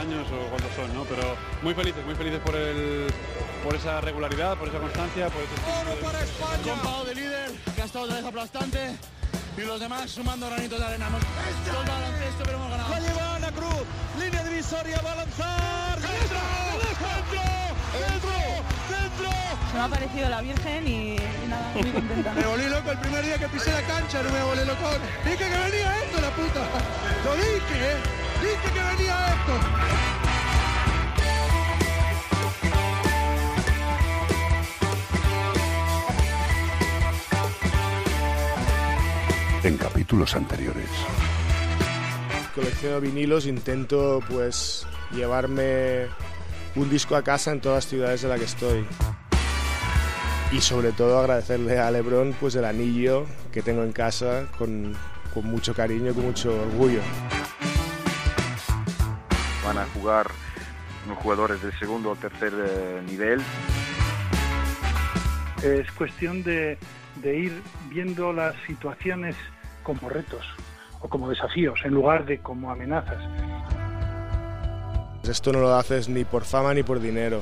años o cuántos son, ¿no? Pero muy felices, muy felices por el por esa regularidad, por esa constancia, por ese ¡Oro para España! de líder, que ha estado otra vez aplastante y los demás sumando granitos de arena. Hemos todo el baloncesto, pero hemos ganado. La lleva Ana Cruz, línea divisoria, va a lanzar. ¡Dentro! ¡Dentro! ¡Dentro! ¡Dentro! Se me ha parecido la Virgen y, y nada, muy contenta. Me volví loco el primer día que pisé la cancha, no me volví loco. Dije que venía esto, la puta. Lo dije, ¿eh? Dije que venía esto. En capítulos anteriores. Colecciono vinilos, intento pues llevarme un disco a casa en todas las ciudades de la que estoy. Y sobre todo agradecerle a Lebron pues el anillo que tengo en casa con, con mucho cariño y con mucho orgullo. Van a jugar unos jugadores de segundo o tercer eh, nivel. Es cuestión de, de ir viendo las situaciones como retos o como desafíos en lugar de como amenazas. Esto no lo haces ni por fama ni por dinero.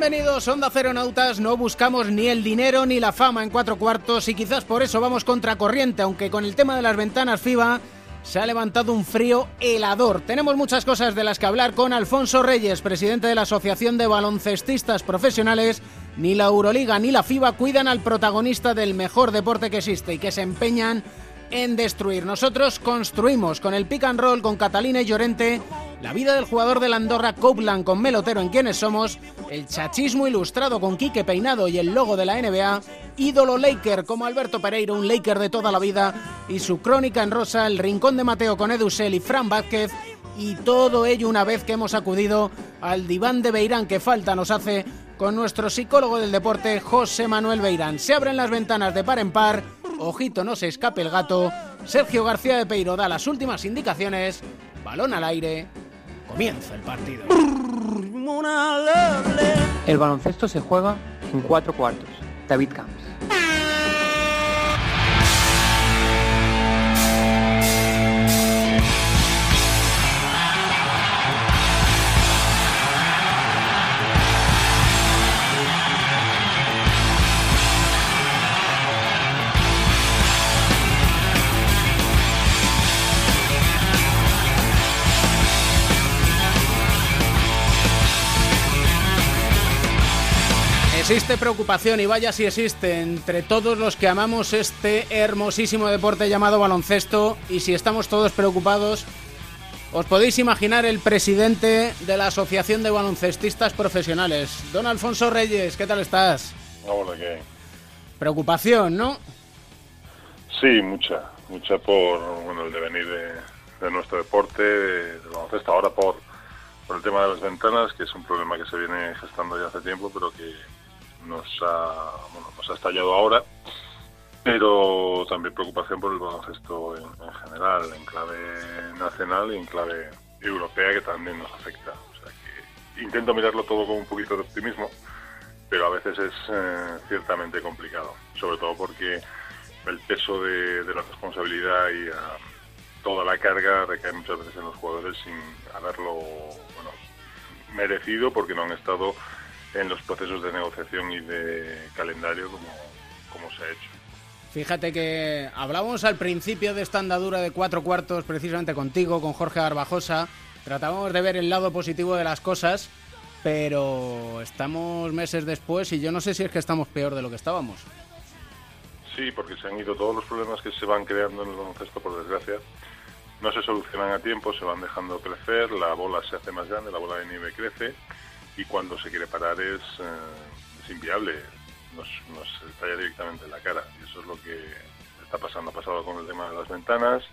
Bienvenidos, Onda Nautas. No buscamos ni el dinero ni la fama en cuatro cuartos y quizás por eso vamos contracorriente, aunque con el tema de las ventanas FIBA se ha levantado un frío helador. Tenemos muchas cosas de las que hablar con Alfonso Reyes, presidente de la Asociación de Baloncestistas Profesionales. Ni la Euroliga ni la FIBA cuidan al protagonista del mejor deporte que existe y que se empeñan en destruir. Nosotros construimos con el pick and roll, con Catalina y Llorente, la vida del jugador de la Andorra Copeland con Melotero en quienes somos, el chachismo ilustrado con Quique Peinado y el logo de la NBA, ídolo Laker como Alberto Pereiro, un Laker de toda la vida, y su crónica en rosa, el rincón de Mateo con Edusel y Fran Vázquez, y todo ello una vez que hemos acudido al diván de Beirán que falta nos hace con nuestro psicólogo del deporte José Manuel Beirán. Se abren las ventanas de par en par, ojito no se escape el gato, Sergio García de Peiro da las últimas indicaciones, balón al aire, comienza el partido. El baloncesto se juega en cuatro cuartos. David Camps. Existe preocupación y vaya si existe entre todos los que amamos este hermosísimo deporte llamado baloncesto y si estamos todos preocupados, os podéis imaginar el presidente de la Asociación de Baloncestistas Profesionales, don Alfonso Reyes, ¿qué tal estás? Hola, ¿qué? Preocupación, ¿no? Sí, mucha, mucha por bueno, el devenir de, de nuestro deporte, del baloncesto, ahora por, por el tema de las ventanas, que es un problema que se viene gestando ya hace tiempo, pero que nos ha, bueno, nos ha estallado ahora, pero también preocupación por el baloncesto en, en, general, en clave nacional y en clave europea, que también nos afecta. O sea que intento mirarlo todo con un poquito de optimismo, pero a veces es eh, ciertamente complicado, sobre todo porque el peso de, de la responsabilidad y uh, toda la carga recae muchas veces en los jugadores sin haberlo bueno, merecido porque no han estado en los procesos de negociación y de calendario como, como se ha hecho. Fíjate que hablábamos al principio de esta andadura de cuatro cuartos precisamente contigo, con Jorge Garbajosa. Tratábamos de ver el lado positivo de las cosas, pero estamos meses después y yo no sé si es que estamos peor de lo que estábamos. Sí, porque se han ido todos los problemas que se van creando en el baloncesto, por desgracia. No se solucionan a tiempo, se van dejando crecer, la bola se hace más grande, la bola de nieve crece y cuando se quiere parar es, eh, es inviable, nos, nos estalla directamente en la cara y eso es lo que está pasando. Ha pasado con el tema de las ventanas,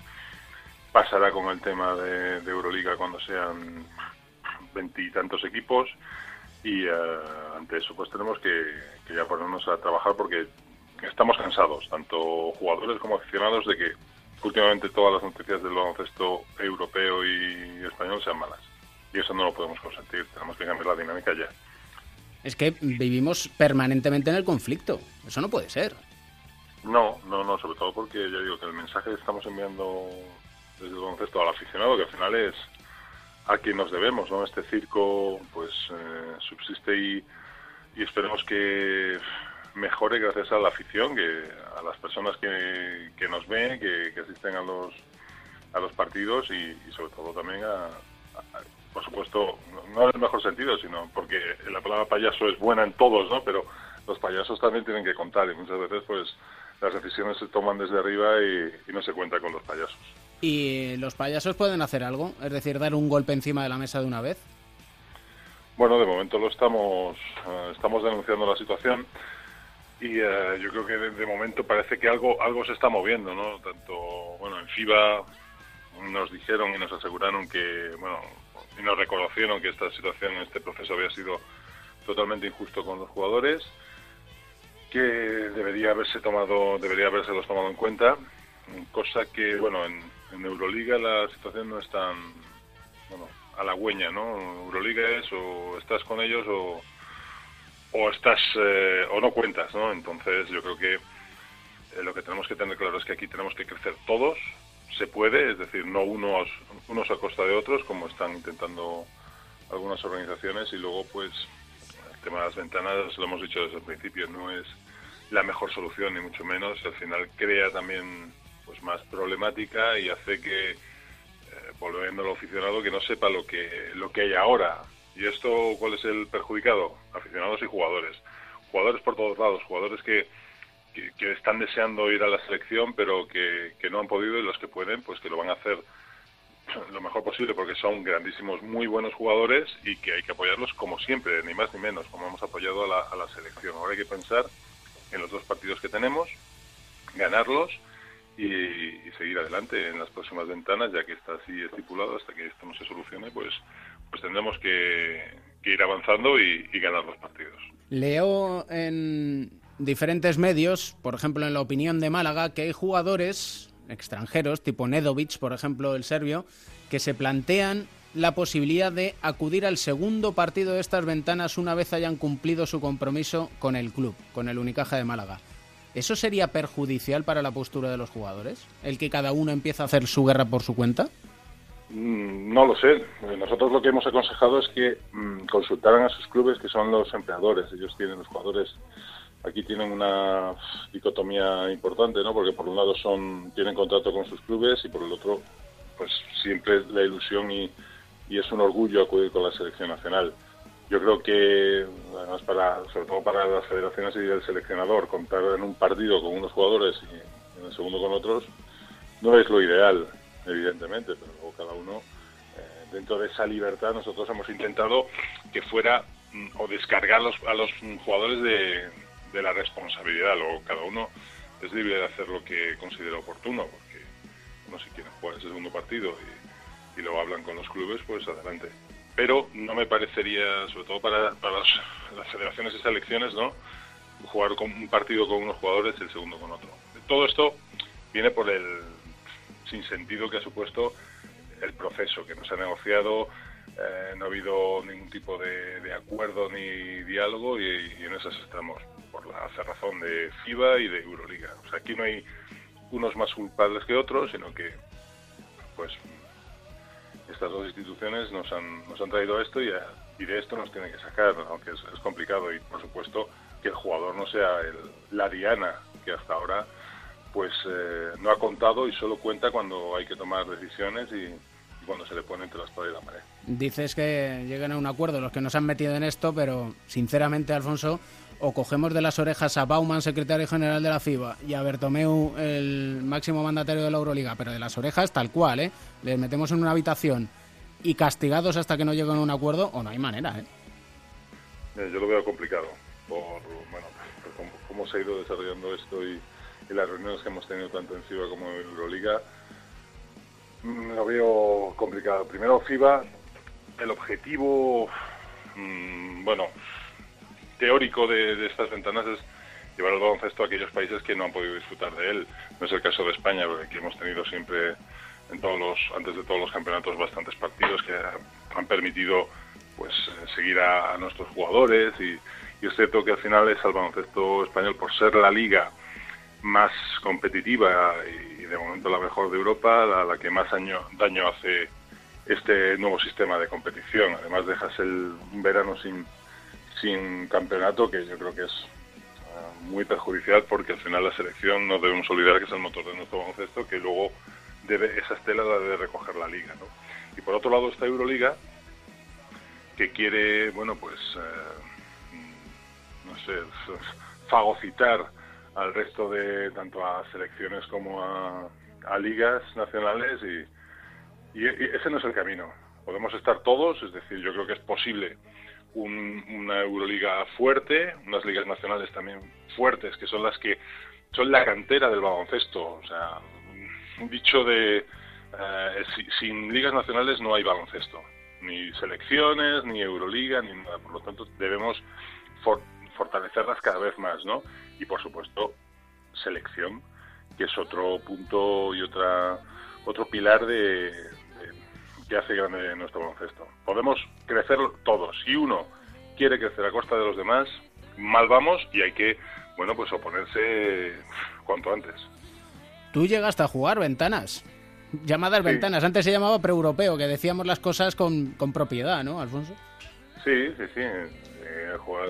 pasará con el tema de, de Euroliga cuando sean veintitantos equipos y uh, ante eso pues tenemos que ya ponernos a trabajar porque estamos cansados, tanto jugadores como aficionados, de que últimamente todas las noticias del baloncesto europeo y español sean malas y eso no lo podemos consentir. Tenemos que cambiar la dinámica ya. Es que vivimos permanentemente en el conflicto. Eso no puede ser. No, no, no, sobre todo porque ya digo que el mensaje que estamos enviando desde el baloncesto al aficionado, que al final es a quien nos debemos, ¿no? Este circo pues eh, subsiste y, y esperemos que mejore gracias a la afición, que a las personas que, que nos ven, que, que asisten a los a los partidos y, y sobre todo también a, a- por supuesto, no en el mejor sentido, sino porque la palabra payaso es buena en todos, ¿no? Pero los payasos también tienen que contar y muchas veces pues las decisiones se toman desde arriba y, y no se cuenta con los payasos. ¿Y los payasos pueden hacer algo? Es decir, dar un golpe encima de la mesa de una vez. Bueno, de momento lo estamos, eh, estamos denunciando la situación y eh, yo creo que de, de momento parece que algo, algo se está moviendo, ¿no? Tanto, bueno, en FIBA nos dijeron y nos aseguraron que, bueno, y nos reconocieron que esta situación, este proceso había sido totalmente injusto con los jugadores, que debería haberse tomado, debería haberse los tomado en cuenta, cosa que, bueno, en, en Euroliga la situación no es tan, bueno, halagüeña, ¿no? Euroliga es o estás con ellos o, o estás eh, o no cuentas, ¿no? Entonces yo creo que eh, lo que tenemos que tener claro es que aquí tenemos que crecer todos, se puede, es decir, no unos unos a costa de otros como están intentando algunas organizaciones y luego pues el tema de las ventanas lo hemos dicho desde el principio no es la mejor solución ni mucho menos. Al final crea también pues más problemática y hace que eh, volviendo al aficionado que no sepa lo que lo que hay ahora. Y esto cuál es el perjudicado aficionados y jugadores. Jugadores por todos lados jugadores que que, están deseando ir a la selección pero que, no han podido y los que pueden pues que lo van a hacer lo mejor posible porque son grandísimos, muy buenos jugadores y que hay que apoyarlos como siempre, ni más ni menos, como hemos apoyado a la, selección. Ahora hay que pensar en los dos partidos que tenemos, ganarlos y, seguir adelante en las próximas ventanas, ya que está así estipulado, hasta que esto no se solucione, pues, pues tendremos que, que ir avanzando y, y ganar los partidos. Leo en diferentes medios, por ejemplo en la opinión de Málaga, que hay jugadores extranjeros, tipo Nedovic, por ejemplo, el serbio, que se plantean la posibilidad de acudir al segundo partido de estas ventanas una vez hayan cumplido su compromiso con el club, con el Unicaja de Málaga. ¿Eso sería perjudicial para la postura de los jugadores? ¿El que cada uno empieza a hacer su guerra por su cuenta? Mm, No lo sé. Nosotros lo que hemos aconsejado es que mm, consultaran a sus clubes, que son los empleadores. Ellos tienen los jugadores. Aquí tienen una dicotomía importante, ¿no? Porque por un lado son tienen contrato con sus clubes y por el otro, pues siempre la ilusión y, es un orgullo acudir con la selección nacional. Yo creo que, además, para, sobre todo para las federaciones y el seleccionador, contar en un partido con unos jugadores y en el segundo con otros, no es lo ideal, evidentemente, pero luego cada uno, eh, dentro de esa libertad, nosotros hemos intentado que fuera mm, o descargar a los jugadores de, de la responsabilidad. Luego cada uno es libre de hacer lo que considera oportuno, porque uno si quiere jugar ese segundo partido y, y lo hablan con los clubes, pues adelante. Pero no me parecería, sobre todo para, las, federaciones y selecciones, ¿no? jugar con un partido con unos jugadores y el segundo con otro. Todo esto viene por el sinsentido que ha supuesto el proceso, que no se ha negociado, eh, no ha habido ningún tipo de, de acuerdo ni diálogo y, y en esas estamos, por la cerrazón de FIBA y de Euroliga. O sea, aquí no hay unos más culpables que otros, sino que, pues, estas dos instituciones nos han, nos han traído esto y, a- y de esto nos tienen que sacar, aunque es, es complicado y, por supuesto, que el jugador no sea el- la diana que hasta ahora pues eh, no ha contado y solo cuenta cuando hay que tomar decisiones y, y cuando se le pone entre la espada y la pared. Dices que lleguen a un acuerdo los que nos han metido en esto, pero sinceramente, Alfonso, o cogemos de las orejas a Bauman, secretario general de la FIBA, y a Bertomeu, el máximo mandatario de la Euroliga, pero de las orejas tal cual, ¿eh? Les metemos en una habitación y castigados hasta que no lleguen a un acuerdo, o no hay manera, ¿eh? Eh, yo lo veo complicado por, bueno, por cómo, se ha ido desarrollando esto y, y las reuniones que hemos tenido tanto en FIBA como en Euroliga. Mm, Lo veo complicado. Primero, FIBA, el objetivo, mm, bueno, teórico de, de estas ventanas es llevar el baloncesto a aquellos países que no han podido disfrutar de él. No es el caso de España, porque aquí hemos tenido siempre, en todos los, antes de todos los campeonatos, bastantes partidos que han permitido pues eh, seguir a, nuestros jugadores y, y es cierto que al final es al baloncesto español por ser la liga más competitiva y, de momento la mejor de Europa, la, la que más daño hace este nuevo sistema de competición. Además dejas el verano sin, sin campeonato, que yo creo que es eh, muy perjudicial porque al final la selección no debemos olvidar que es el motor de nuestro baloncesto, que luego debe, esa estela la debe recoger la liga. ¿no? Y por otro lado está Euroliga, que quiere, bueno, pues, eh, no sé, fagocitar al resto de, tanto a selecciones como a, ligas nacionales y, y, ese no es el camino. Podemos estar todos, es decir, yo creo que es posible una Euroliga fuerte, unas ligas nacionales también fuertes, que son las que son la cantera del baloncesto. O sea, un dicho de eh, sin ligas nacionales no hay baloncesto, ni selecciones, ni Euroliga, ni nada. Por lo tanto, debemos fortalecerlas cada vez más, ¿no? Y por supuesto, selección, que es otro punto y otra otro pilar de, que hace grande nuestro baloncesto. Podemos crecer todos. Si uno quiere crecer a costa de los demás, mal vamos y hay que, bueno, pues oponerse cuanto antes. Tú llegaste a jugar ventanas, llamadas ventanas. Antes se llamaba pre-europeo, que decíamos las cosas con, con propiedad, ¿no, Alfonso? Sí, sí, sí. Eh, jugar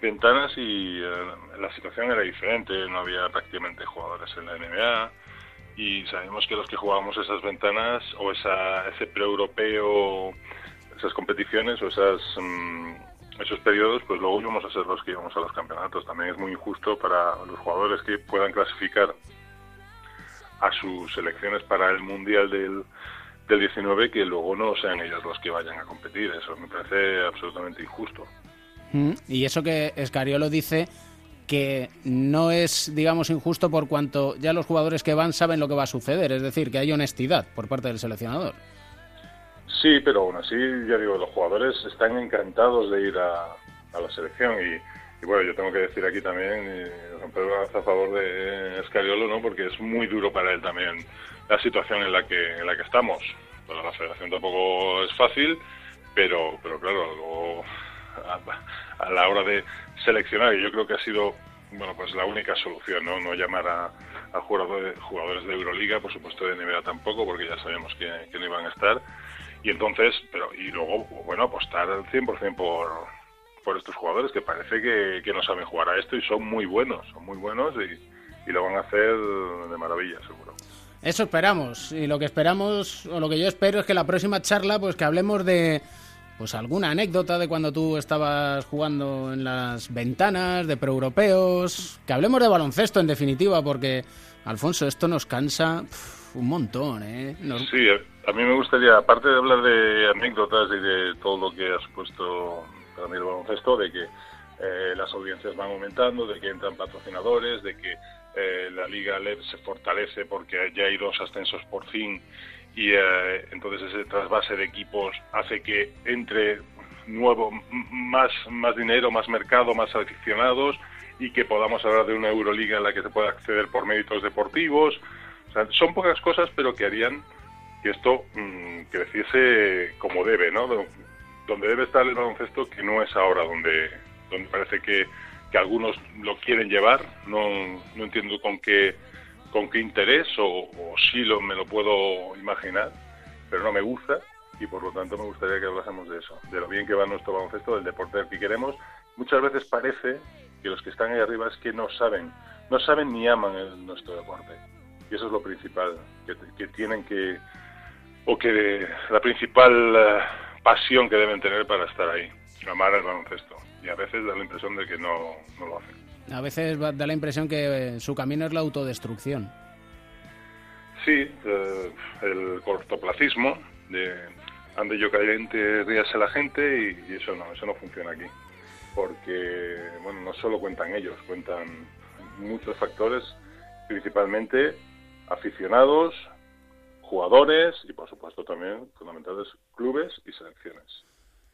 ventanas y eh, la situación era diferente. No había prácticamente jugadores en la NBA y sabemos que los que jugábamos esas ventanas o esa, ese pre-europeo, esas competiciones o esas, mm, esos periodos, pues luego íbamos a ser los que íbamos a los campeonatos. También es muy injusto para los jugadores que puedan clasificar a sus selecciones para el Mundial del, del 19 que luego no sean ellos los que vayan a competir. Eso me parece absolutamente injusto. Mm, y eso que Escariolo dice que no es, digamos, injusto por cuanto ya los jugadores que van saben lo que va a suceder, es decir, que hay honestidad por parte del seleccionador. Sí, pero aún así, ya digo, los jugadores están encantados de ir a, la selección y, bueno, yo tengo que decir aquí también, Pedro a favor de Escariolo, ¿no? Porque es muy duro para él también la situación en la que, en la que estamos. Para la federación tampoco es fácil, pero, pero claro, luego a, la hora de seleccionar, y yo creo que ha sido bueno pues la única solución, no, no llamar a, jugadores, jugadores de Euroliga, por supuesto de NBA tampoco, porque ya sabíamos que, que no iban a estar. Y entonces, pero y luego, bueno, apostar al 100% por, por estos jugadores que parece que, que, no saben jugar a esto y son muy buenos, son muy buenos y, y lo van a hacer de maravilla, seguro. Eso esperamos. Y lo que esperamos, o lo que yo espero es que la próxima charla, pues que hablemos de pues alguna anécdota de cuando tú estabas jugando en las ventanas de proeuropeos, que hablemos de baloncesto en definitiva, porque Alfonso, esto nos cansa un montón, ¿eh? Sí, a mí me gustaría, aparte de hablar de anécdotas y de todo lo que has puesto para mí el baloncesto, de que eh, las audiencias van aumentando, de que entran patrocinadores, de que eh, la Liga LED se fortalece porque ya hay dos ascensos por fin y eh, entonces ese trasvase de equipos hace que entre nuevo más más dinero, más mercado, más aficionados y que podamos hablar de una Euroliga en la que se pueda acceder por méritos deportivos. son pocas cosas, pero que harían que esto mmm, creciese como debe, ¿no? Donde debe estar el baloncesto, que no es ahora donde, donde parece que, que algunos lo quieren llevar. No, no entiendo con qué con qué interés o, sí lo, me lo puedo imaginar, pero no me gusta y por lo tanto me gustaría que hablásemos de eso, de lo bien que va nuestro baloncesto, del deporte que queremos. Muchas veces parece que los que están ahí arriba es que no saben, no saben ni aman el, nuestro deporte. Y eso es lo principal, que, tienen que, o que la principal uh, pasión que deben tener para estar ahí, amar el baloncesto. Y a veces da la impresión de que no, no lo hacen. A veces da la impresión que su camino es la autodestrucción. Sí, eh, el cortoplacismo de ande yo caliente, ríase la gente y, eso no, eso no funciona aquí. Porque, bueno, no solo cuentan ellos, cuentan muchos factores, principalmente aficionados, jugadores y, por supuesto, también fundamentales clubes y selecciones.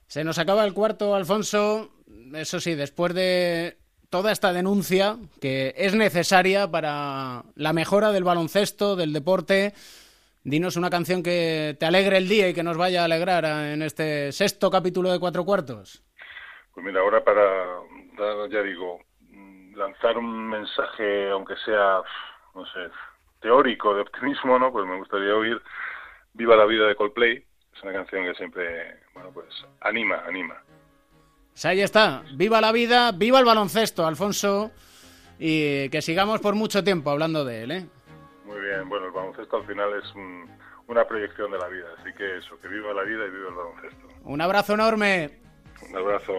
Se nos acaba el cuarto, Alfonso. Eso sí, después de toda esta denuncia que es necesaria para la mejora del baloncesto, del deporte. Dinos una canción que te alegre el día y que nos vaya a alegrar en este sexto capítulo de Cuatro Cuartos. Pues mira, ahora para ya digo, lanzar un mensaje, aunque sea, no sé, teórico de optimismo, ¿no? Pues me gustaría oír Viva la vida de Coldplay. Es una canción que siempre, bueno, pues anima, anima. Pues ahí está. Viva la vida, viva el baloncesto, Alfonso. Y que sigamos por mucho tiempo hablando de él, ¿eh? Muy bien. Bueno, el baloncesto al final es una proyección de la vida. Así que eso, que viva la vida y viva el baloncesto. Un abrazo enorme. Un abrazo.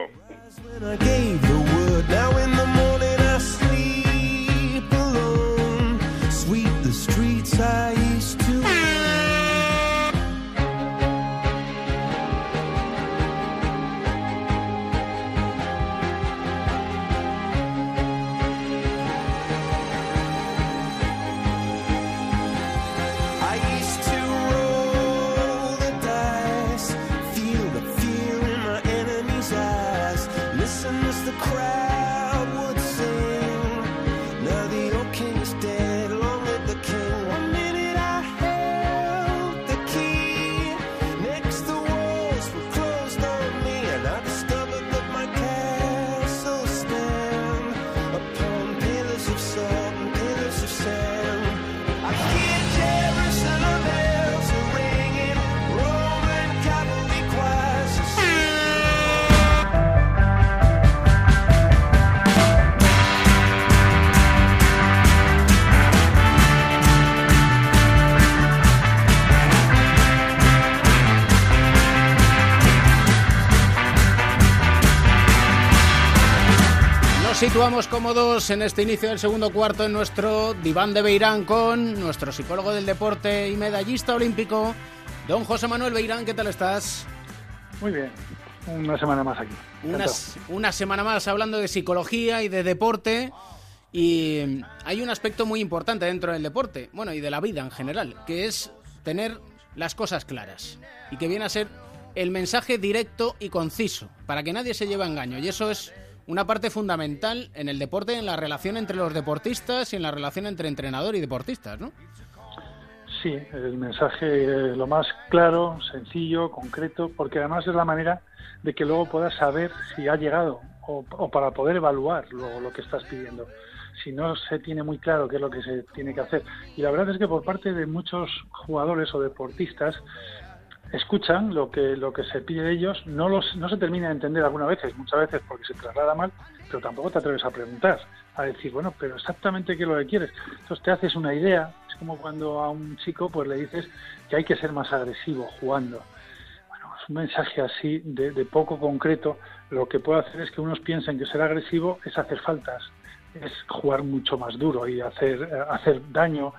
Situamos cómodos en este inicio del segundo cuarto en nuestro diván de Beirán con nuestro psicólogo del deporte y medallista olímpico, don José Manuel Beirán. ¿Qué tal estás? Muy bien, una semana más aquí. Una, una semana más hablando de psicología y de deporte. Y hay un aspecto muy importante dentro del deporte, bueno, y de la vida en general, que es tener las cosas claras. Y que viene a ser el mensaje directo y conciso, para que nadie se lleve a engaño. Y eso es una parte fundamental en el deporte, en la relación entre los deportistas y en la relación entre entrenador y deportistas, ¿no? Sí, el mensaje lo más claro, sencillo, concreto, porque además es la manera de que luego puedas saber si ha llegado o, para poder evaluar luego lo que estás pidiendo. Si no se tiene muy claro qué es lo que se tiene que hacer. Y la verdad es que por parte de muchos jugadores o deportistas escuchan lo que lo que se pide de ellos, no los no se termina de entender algunas veces, muchas veces porque se traslada mal, pero tampoco te atreves a preguntar, a decir, bueno, pero exactamente qué es lo que quieres. Entonces te haces una idea, es como cuando a un chico pues le dices que hay que ser más agresivo jugando. Bueno, es un mensaje así de, de poco concreto, lo que puede hacer es que unos piensen que ser agresivo es hacer faltas, es jugar mucho más duro y hacer hacer daño.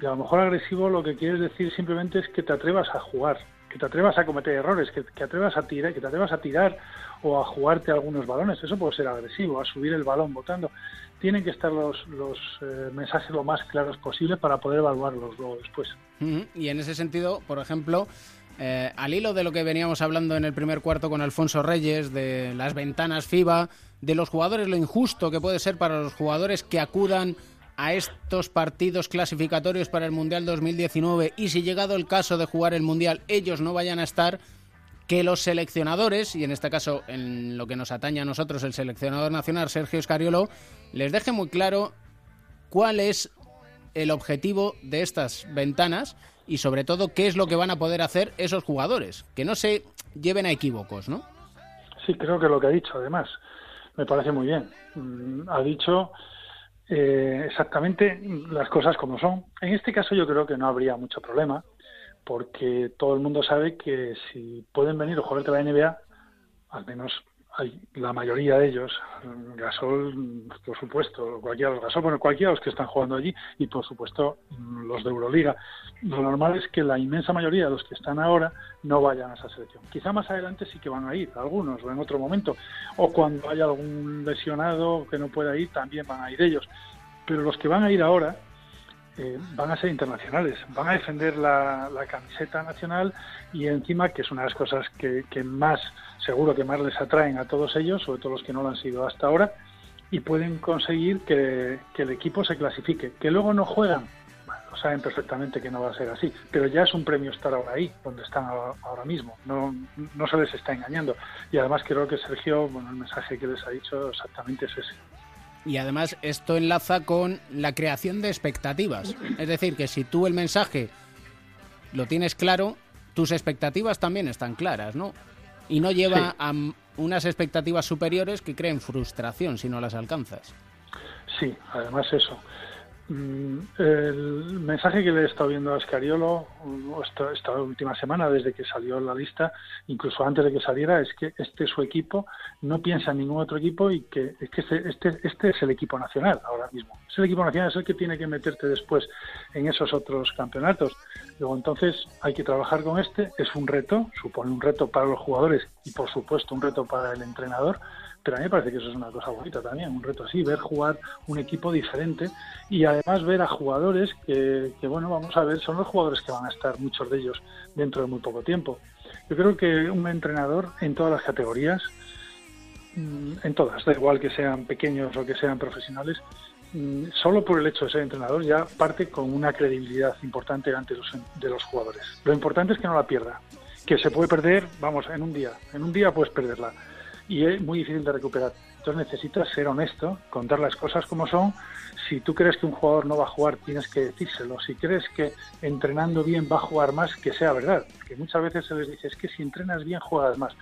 Y a lo mejor agresivo lo que quieres decir simplemente es que te atrevas a jugar, que te atrevas a cometer errores, que, que, atrevas a tirar, que te atrevas a tirar o a jugarte algunos balones. Eso puede ser agresivo, a subir el balón votando. Tienen que estar los, los eh, mensajes lo más claros posible para poder evaluarlos luego después. Y en ese sentido, por ejemplo, eh, al hilo de lo que veníamos hablando en el primer cuarto con Alfonso Reyes, de las ventanas FIBA, de los jugadores, lo injusto que puede ser para los jugadores que acudan a estos partidos clasificatorios para el Mundial 2019 y si llegado el caso de jugar el Mundial ellos no vayan a estar, que los seleccionadores, y en este caso en lo que nos atañe a nosotros el seleccionador nacional Sergio Escariolo, les deje muy claro cuál es el objetivo de estas ventanas y sobre todo qué es lo que van a poder hacer esos jugadores, que no se lleven a equívocos, ¿no? Sí, creo que lo que ha dicho, además, me parece muy bien. Mm, ha dicho eh, exactamente las cosas como son. En este caso yo creo que no habría mucho problema, porque todo el mundo sabe que si pueden venir o jugar la NBA, al menos la mayoría de ellos, Gasol, por supuesto, cualquiera de los Gasol, bueno, cualquiera de los que están jugando allí, y por supuesto los de Euroliga. Lo normal es que la inmensa mayoría de los que están ahora no vayan a esa selección. Quizá más adelante sí que van a ir, algunos, o en otro momento, o cuando haya algún lesionado que no pueda ir, también van a ir ellos. Pero los que van a ir ahora, eh, van a ser internacionales, van a defender la, camiseta nacional y encima, que es una de las cosas que, más, seguro que más les atraen a todos ellos, sobre todo los que no lo han sido hasta ahora, y pueden conseguir que, el equipo se clasifique. Que luego no juegan, lo saben perfectamente que no va a ser así, pero ya es un premio estar ahora ahí, donde están ahora mismo, no, no se les está engañando. Y además creo que Sergio, bueno, el mensaje que les ha dicho exactamente es ese. Y además esto enlaza con la creación de expectativas. Es decir, que si tú el mensaje lo tienes claro, tus expectativas también están claras, ¿no? Y no lleva a unas expectativas superiores que creen frustración si no las alcanzas. Sí, además eso. Mm, el mensaje que le he estado viendo a Escariolo esta, esta, última semana, desde que salió la lista, incluso antes de que saliera, es que este su equipo no piensa en ningún otro equipo y que, es que este, este, este, es el equipo nacional ahora mismo. Es el equipo nacional, es el que tiene que meterte después en esos otros campeonatos. Luego entonces hay que trabajar con este, es un reto, supone un reto para los jugadores y por supuesto un reto para el entrenador, pero a mí me parece que eso es una cosa bonita también, un reto así, ver jugar un equipo diferente y además ver a jugadores que, bueno, vamos a ver, son los jugadores que van a estar, muchos de ellos, dentro de muy poco tiempo. Yo creo que un entrenador en todas las categorías, mm, en todas, da igual que sean pequeños o que sean profesionales, mm, solo por el hecho de ser entrenador ya parte con una credibilidad importante ante los, de los jugadores. Lo importante es que no la pierda, que se puede perder, vamos, en un día, en un día puedes perderla y es muy difícil de recuperar. Entonces necesitas ser honesto, contar las cosas como son. Si tú crees que un jugador no va a jugar, tienes que decírselo. Si crees que entrenando bien va a jugar más, que sea verdad. Que muchas veces se les dice, es que si entrenas bien, juegas más.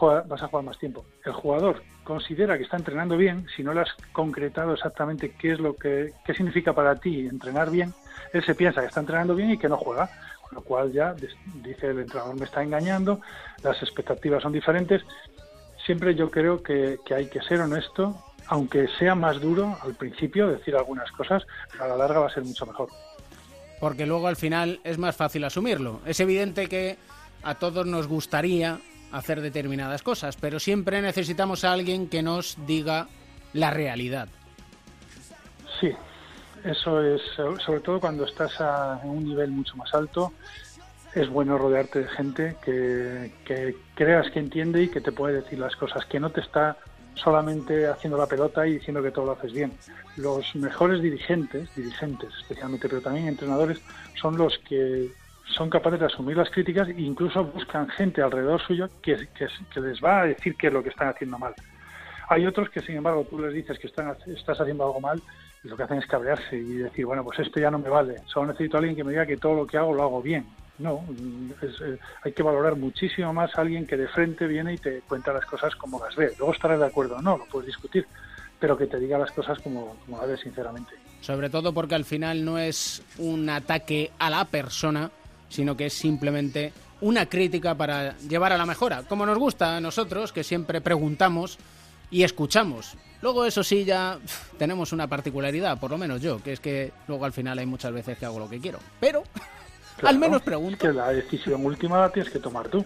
vas a jugar más tiempo. El jugador considera que está entrenando bien, si no le has concretado exactamente qué es lo que qué significa para ti entrenar bien, él se piensa que está entrenando bien y que no juega, lo cual ya dice el entrenador me está engañando, las expectativas son diferentes siempre yo creo que, hay que ser honesto, aunque sea más duro al principio decir algunas cosas, a la larga va a ser mucho mejor. Porque luego al final es más fácil asumirlo. Es evidente que a todos nos gustaría hacer determinadas cosas, pero siempre necesitamos a alguien que nos diga la realidad. Sí, eso es, sobre todo cuando estás a un nivel mucho más alto, es bueno rodearte de gente que, creas que entiende y que te puede decir las cosas, que no te está solamente haciendo la pelota y diciendo que todo lo haces bien. Los mejores dirigentes, dirigentes especialmente, pero también entrenadores, son los que son capaces de asumir las críticas e incluso buscan gente alrededor suyo que, que, les va a decir qué es lo que están haciendo mal. Hay otros que, sin embargo, tú les dices que están, estás haciendo algo mal y lo que hacen es cabrearse y decir, bueno, pues esto ya no me vale. Solo necesito a alguien que me diga que todo lo que hago lo hago bien. No, eh, hay que valorar muchísimo más a alguien que de frente viene y te cuenta las cosas como las ve. Luego estarás de acuerdo o no, lo puedes discutir, pero que te diga las cosas como, como las ve sinceramente. Sobre todo porque al final no es un ataque a la persona, sino que es simplemente una crítica para llevar a la mejora, como nos gusta a nosotros, que siempre preguntamos y escuchamos. Luego, eso sí, ya tenemos una particularidad, por lo menos yo, que es que luego al final hay muchas veces que hago lo que quiero. Pero Al menos pregunto. que la decisión última la tienes que tomar tú,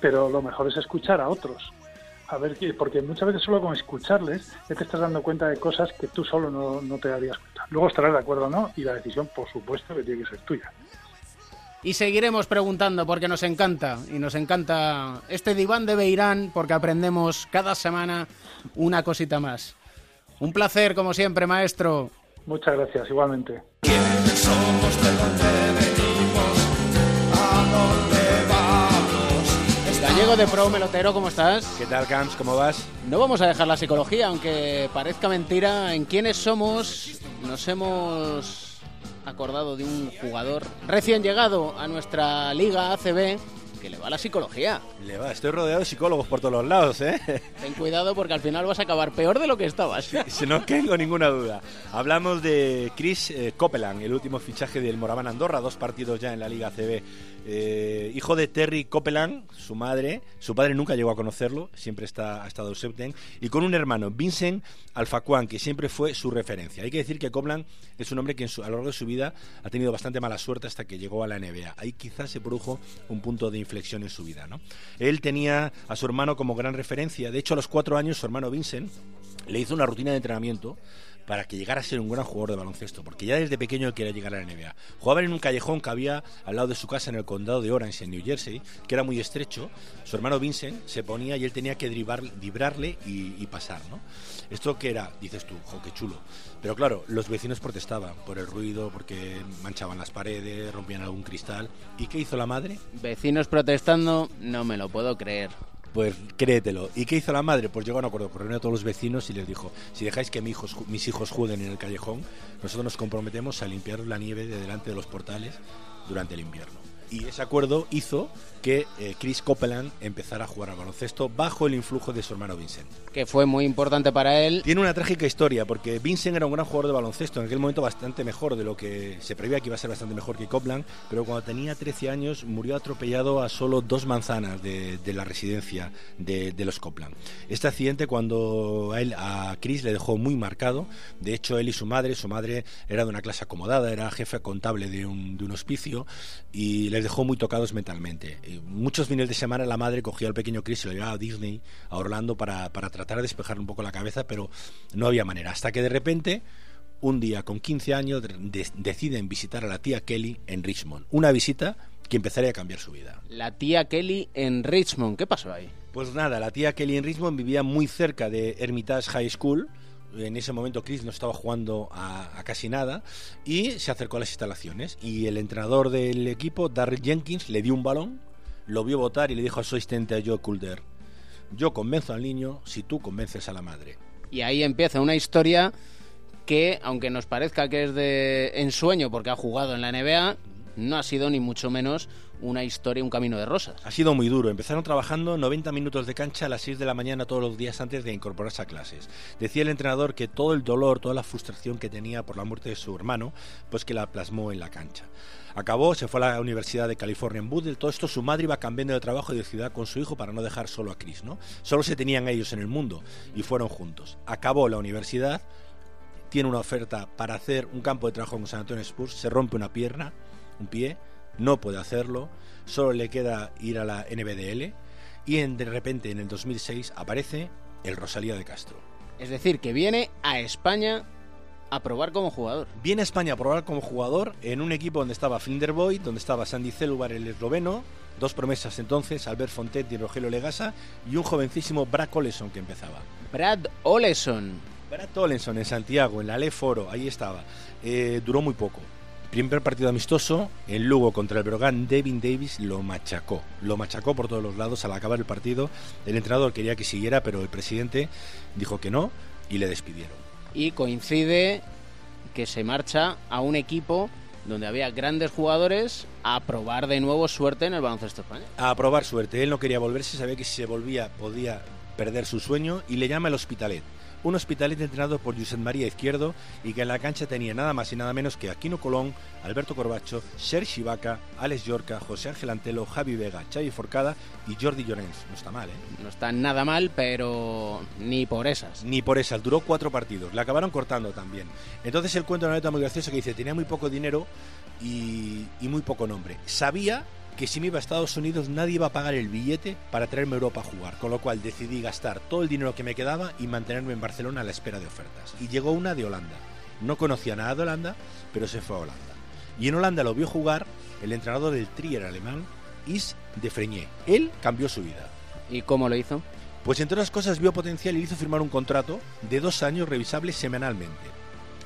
pero lo mejor es escuchar a otros. A ver, porque muchas veces solo con escucharles ya te estás dando cuenta de cosas que tú solo no, no te darías cuenta. Luego estarás de acuerdo o no y la decisión, por supuesto, que tiene que ser tuya. Y seguiremos preguntando porque nos encanta y nos encanta este diván de Beirán porque aprendemos cada semana una cosita más. Un placer como siempre, maestro. Muchas gracias, igualmente. De Pro Melotero, ¿cómo estás? ¿Qué tal, Camps? ¿Cómo vas? No vamos a dejar la psicología, aunque parezca mentira. En quiénes somos nos hemos acordado de un jugador recién llegado a nuestra liga ACB que le va la psicología. Le va, estoy rodeado de psicólogos por todos los lados, ¿eh? Ten cuidado porque al final vas a acabar peor de lo que estabas. Si no tengo ninguna duda. Hablamos de Chris eh, Copeland, el último fichaje del Moraván Andorra, dos partidos ya en la Liga CB. Eh, hijo de Terry Copeland, su madre, su padre nunca llegó a conocerlo, siempre está, ha estado ausente, y con un hermano, Vincent Alfacuán, que siempre fue su referencia. Hay que decir que Copeland es un hombre que a lo largo de su vida ha tenido bastante mala suerte hasta que llegó a la NBA. Ahí quizás se produjo un punto de inflexión en su vida. ¿no? Él tenía a su hermano como gran referencia, de hecho a los cuatro años su hermano Vincent le hizo una rutina de entrenamiento para que llegara a ser un gran jugador de baloncesto, porque ya desde pequeño quería llegar a la NBA. Jugaba en un callejón que había al lado de su casa en el condado de Orange, en New Jersey, que era muy estrecho. Su hermano Vincent se ponía y él tenía que dribar, vibrarle y, pasar, ¿no? Esto que era, dices tú, jo, qué chulo. Pero claro, los vecinos protestaban por el ruido, porque manchaban las paredes, rompían algún cristal. ¿Y qué hizo la madre? Vecinos protestando, no me lo puedo creer. Pues créetelo. ¿Y qué hizo la madre? Pues llegó a un acuerdo, reunió a todos los vecinos y les dijo, si dejáis que mis hijos, mis hijos jueguen en el callejón, nosotros nos comprometemos a limpiar la nieve de delante de los portales durante el invierno. Y ese acuerdo hizo que eh, Chris Copeland empezara a jugar al baloncesto bajo el influjo de su hermano Vincent. Que fue muy importante para él. Tiene una trágica historia porque Vincent era un gran jugador de baloncesto, en aquel momento bastante mejor de lo que se preveía que iba a ser bastante mejor que Copeland, pero cuando tenía 13 años murió atropellado a solo dos manzanas de, de la residencia de, de, los Copeland. Este accidente cuando a, él, a Chris le dejó muy marcado, de hecho él y su madre, su madre era de una clase acomodada, era jefe contable de un, de un hospicio y les dejó muy tocados mentalmente muchos fines de semana la madre cogía al pequeño Chris y lo llevaba a Disney, a Orlando, para, para tratar de despejar un poco la cabeza, pero no había manera. Hasta que de repente, un día con 15 años, de, deciden visitar a la tía Kelly en Richmond. Una visita que empezaría a cambiar su vida. La tía Kelly en Richmond, ¿qué pasó ahí? Pues nada, la tía Kelly en Richmond vivía muy cerca de Hermitage High School, en ese momento Chris no estaba jugando a, a, casi nada y se acercó a las instalaciones y el entrenador del equipo, Darryl Jenkins, le dio un balón lo vio votar y le dijo a su asistente a Joe Kulder, yo convenzo al niño si tú convences a la madre. Y ahí empieza una historia que, aunque nos parezca que es de ensueño porque ha jugado en la NBA, no ha sido ni mucho menos una historia, un camino de rosas. Ha sido muy duro. Empezaron trabajando 90 minutos de cancha a las 6 de la mañana todos los días antes de incorporarse a clases. Decía el entrenador que todo el dolor, toda la frustración que tenía por la muerte de su hermano, pues que la plasmó en la cancha. Acabó, se fue a la Universidad de California en Boothel. Todo esto su madre iba cambiando de trabajo y de ciudad con su hijo para no dejar solo a Chris, ¿no? Solo se tenían ellos en el mundo y fueron juntos. Acabó la universidad, tiene una oferta para hacer un campo de trabajo con San Antonio Spurs, se rompe una pierna, un pie, no puede hacerlo, solo le queda ir a la NBDL y en, de repente en el 2006 aparece el Rosalía de Castro. Es decir, que viene a España a probar como jugador. Viene a España a probar como jugador en un equipo donde estaba Finderboy, donde estaba Sandy Celubar, el esloveno, dos promesas entonces, Albert Fontet y Rogelio Legasa, y un jovencísimo Brad Oleson que empezaba. Brad Oleson. Brad Oleson en Santiago, en la Le Foro, ahí estaba. Eh, duró muy poco. Primer partido amistoso, en Lugo contra el Brogan, Devin Davis lo machacó. Lo machacó por todos los lados al acabar el partido. El entrenador quería que siguiera, pero el presidente dijo que no y le despidieron y coincide que se marcha a un equipo donde había grandes jugadores a probar de nuevo suerte en el baloncesto español. A probar suerte. Él no quería volverse, sabía que si se volvía podía perder su sueño y le llama el Hospitalet un hospital entrenado por Josep María Izquierdo y que en la cancha tenía nada más y nada menos que Aquino Colón, Alberto Corbacho, Sergi Vaca, Alex Yorca, José Ángel Antelo, Javi Vega, Xavi Forcada y Jordi Llorens. No está mal, ¿eh? No está nada mal, pero ni por esas. Ni por esas. Duró cuatro partidos. Le acabaron cortando también. Entonces él cuenta una nota muy graciosa que dice, tenía muy poco dinero y, y muy poco nombre. Sabía que si me iba a Estados Unidos nadie iba a pagar el billete para traerme a Europa a jugar, con lo cual decidí gastar todo el dinero que me quedaba y mantenerme en Barcelona a la espera de ofertas. Y llegó una de Holanda. No conocía nada de Holanda, pero se fue a Holanda. Y en Holanda lo vio jugar el entrenador del Trier alemán, Is de Freñé. Él cambió su vida. ¿Y cómo lo hizo? Pues entre otras cosas vio potencial y le hizo firmar un contrato de dos años revisable semanalmente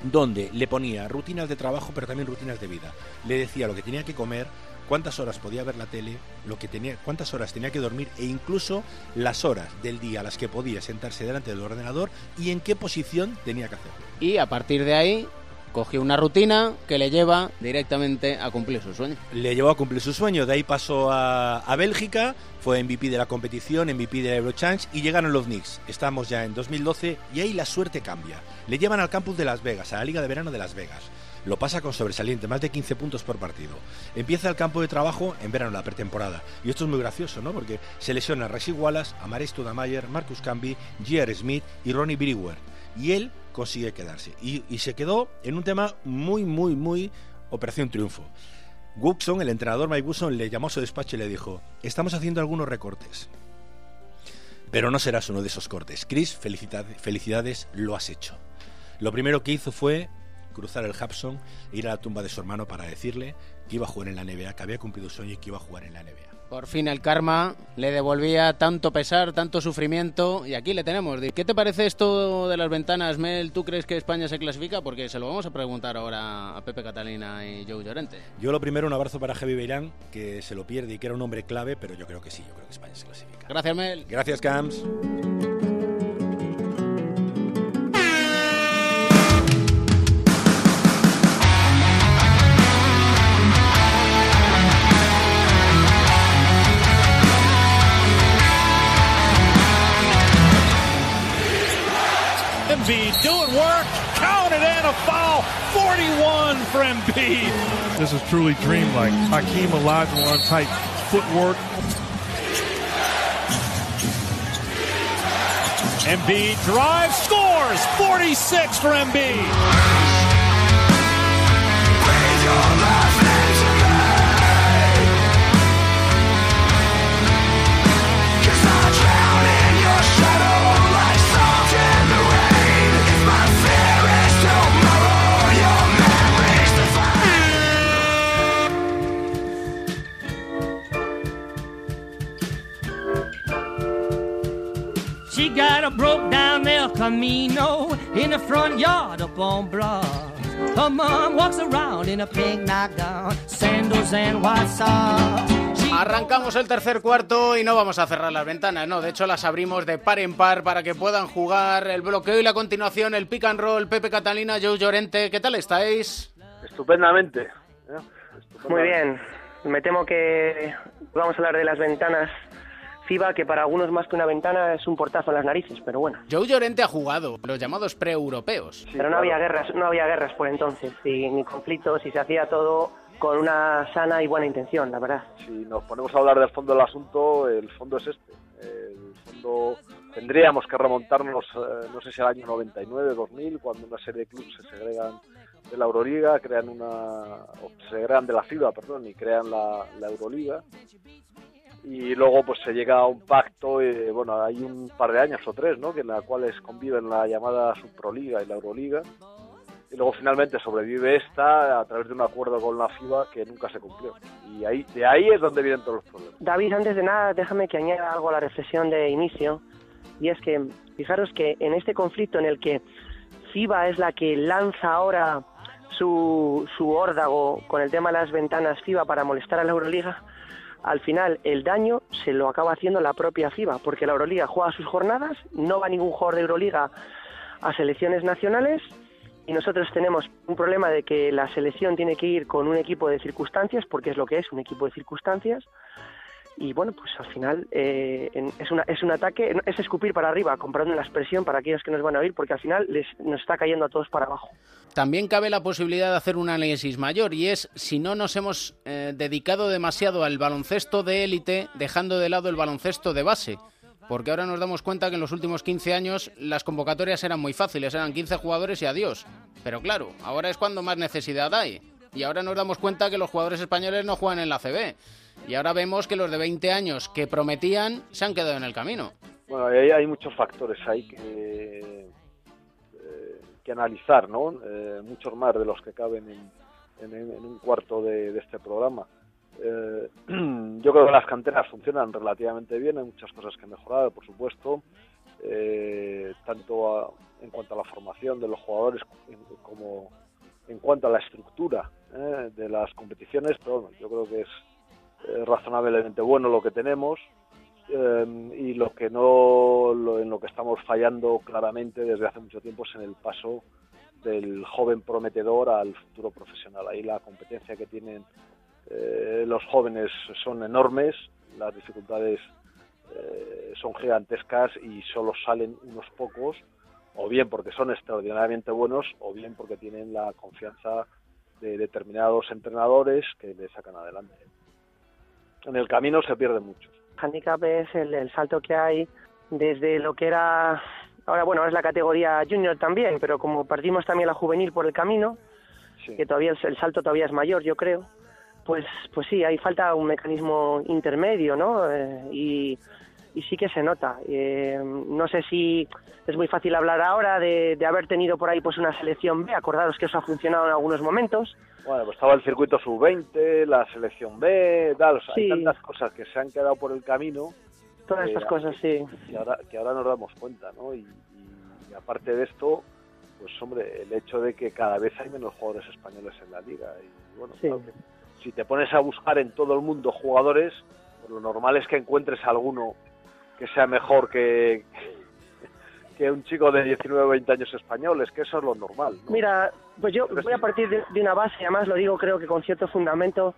donde le ponía rutinas de trabajo pero también rutinas de vida. Le decía lo que tenía que comer, cuántas horas podía ver la tele, lo que tenía, cuántas horas tenía que dormir e incluso las horas del día a las que podía sentarse delante del ordenador y en qué posición tenía que hacerlo. Y a partir de ahí cogió una rutina que le lleva directamente a cumplir su sueño. Le llevó a cumplir su sueño, de ahí pasó a, a Bélgica, fue MVP de la competición, MVP de la Eurochance y llegaron los Knicks. Estamos ya en 2012 y ahí la suerte cambia. Le llevan al campus de Las Vegas, a la Liga de Verano de Las Vegas lo pasa con sobresaliente, más de 15 puntos por partido. Empieza el campo de trabajo en verano, la pretemporada. Y esto es muy gracioso, ¿no? Porque se lesiona Rashi Wallace, Amaris Studamayer, Marcus Camby, J.R. Smith y Ronnie Brewer. Y él consigue quedarse. Y, y, se quedó en un tema muy, muy, muy Operación Triunfo. Wookson, el entrenador Mike Wookson, le llamó a su despacho y le dijo, estamos haciendo algunos recortes. Pero no serás uno de esos cortes. Chris, felicidades, lo has hecho. Lo primero que hizo fue cruzar el Hudson e ir a la tumba de su hermano para decirle que iba a jugar en la NBA, que había cumplido su sueño y que iba a jugar en la NBA. Por fin el karma le devolvía tanto pesar, tanto sufrimiento y aquí le tenemos. ¿Qué te parece esto de las ventanas, Mel? ¿Tú crees que España se clasifica? Porque se lo vamos a preguntar ahora a Pepe Catalina y Joe Llorente. Yo lo primero, un abrazo para Javi Beirán, que se lo pierde y que era un hombre clave, pero yo creo que sí, yo creo que España se clasifica. Gracias, Mel. Gracias, Camps. Doing work, counted and a foul, 41 for Embiid. This is truly dreamlike. Hakeem Olajuwon type footwork. Embiid drives, scores, 46 for Embiid. She got a broke down El Camino in the front yard up on Broad. Her mom walks around in a pink nightgown, sandals and white socks. Arrancamos el tercer cuarto y no vamos a cerrar las ventanas, no, de hecho las abrimos de par en par para que puedan jugar el bloqueo y la continuación, el pick and roll, Pepe Catalina, Joe Llorente, ¿qué tal estáis? Estupendamente. ¿eh? Muy bien, me temo que vamos a hablar de las ventanas FIBA, que para algunos más que una ventana es un portazo en las narices, pero bueno. Joe Llorente ha jugado, los llamados pre-europeos. pero no había guerras, no había guerras por entonces, y, ni conflictos, y se hacía todo con una sana y buena intención, la verdad. Si nos ponemos a hablar del fondo del asunto, el fondo es este. El fondo tendríamos que remontarnos, eh, no sé si al año 99, 2000, cuando una serie de clubes se segregan de la Euroliga, crean una, o se segregan de la FIBA, perdón, y crean la, la Euroliga y luego pues se llega a un pacto, eh, bueno, hay un par de años o tres, ¿no? Que en la cuales conviven la llamada Subproliga y la Euroliga. Y luego finalmente sobrevive esta a través de un acuerdo con la FIBA que nunca se cumplió. Y ahí, de ahí es donde vienen todos los problemas. David, antes de nada, déjame que añada algo a la reflexión de inicio. Y es que, fijaros que en este conflicto en el que FIBA es la que lanza ahora su, su órdago con el tema de las ventanas FIBA para molestar a la Euroliga, al final el daño se lo acaba haciendo la propia FIBA, porque la Euroliga juega sus jornadas, no va ningún jugador de Euroliga a selecciones nacionales y nosotros tenemos un problema de que la selección tiene que ir con un equipo de circunstancias, porque es lo que es, un equipo de circunstancias, y bueno, pues al final eh, es, una, es un ataque, es escupir para arriba, comprando la expresión para aquellos que nos van a oír, porque al final les, nos está cayendo a todos para abajo. También cabe la posibilidad de hacer un análisis mayor y es si no nos hemos eh, dedicado demasiado al baloncesto de élite, dejando de lado el baloncesto de base. Porque ahora nos damos cuenta que en los últimos 15 años las convocatorias eran muy fáciles, eran 15 jugadores y adiós. Pero claro, ahora es cuando más necesidad hay. Y ahora nos damos cuenta que los jugadores españoles no juegan en la CB. Y ahora vemos que los de 20 años que prometían se han quedado en el camino. Bueno, ahí hay muchos factores ahí que, eh, que analizar, ¿no? Eh, muchos más de los que caben en, en, un cuarto de, de este programa. Eh, yo creo que las canteras funcionan relativamente bien, hay muchas cosas que mejorar, por supuesto, eh, tanto a, en cuanto a la formación de los jugadores como en cuanto a la estructura eh, de las competiciones, pero bueno, yo creo que es eh, razonablemente bueno lo que tenemos eh, y lo que no lo, en lo que estamos fallando claramente desde hace mucho tiempo es en el paso del joven prometedor al futuro profesional. Ahí la competencia que tienen eh, los jóvenes son enormes, las dificultades eh, son gigantescas y solo salen unos pocos, o bien porque son extraordinariamente buenos, o bien porque tienen la confianza de determinados entrenadores que le sacan adelante. En el camino se pierden muchos. handicap es el, el salto que hay desde lo que era ahora bueno es la categoría junior también pero como partimos también la juvenil por el camino Sí. que todavía el, el salto todavía es mayor yo creo pues pues sí ahí falta un mecanismo intermedio no Eh, y y sí que se nota. Eh, no sé si es muy fácil hablar ahora de, de haber tenido por ahí pues una selección B, acordaros que eso ha funcionado en algunos momentos. Bueno, pues estaba el circuito sub-20, la selección B, tal, o sea, hay tantas cosas que se han quedado por el camino. Todas que- estas cosas, sí. Que ahora, que ahora nos damos cuenta, ¿no? Y, y- y aparte de esto, pues hombre, el hecho de que cada vez hay menos jugadores españoles en la liga. Y bueno, Sí. claro que si te pones a buscar en todo el mundo jugadores, pues lo normal es que encuentres alguno que sea mejor que, que un chico de 19 o 20 años españoles, que eso es lo normal. ¿no? Mira, pues yo voy a partir de, de una base, además lo digo creo que con cierto fundamento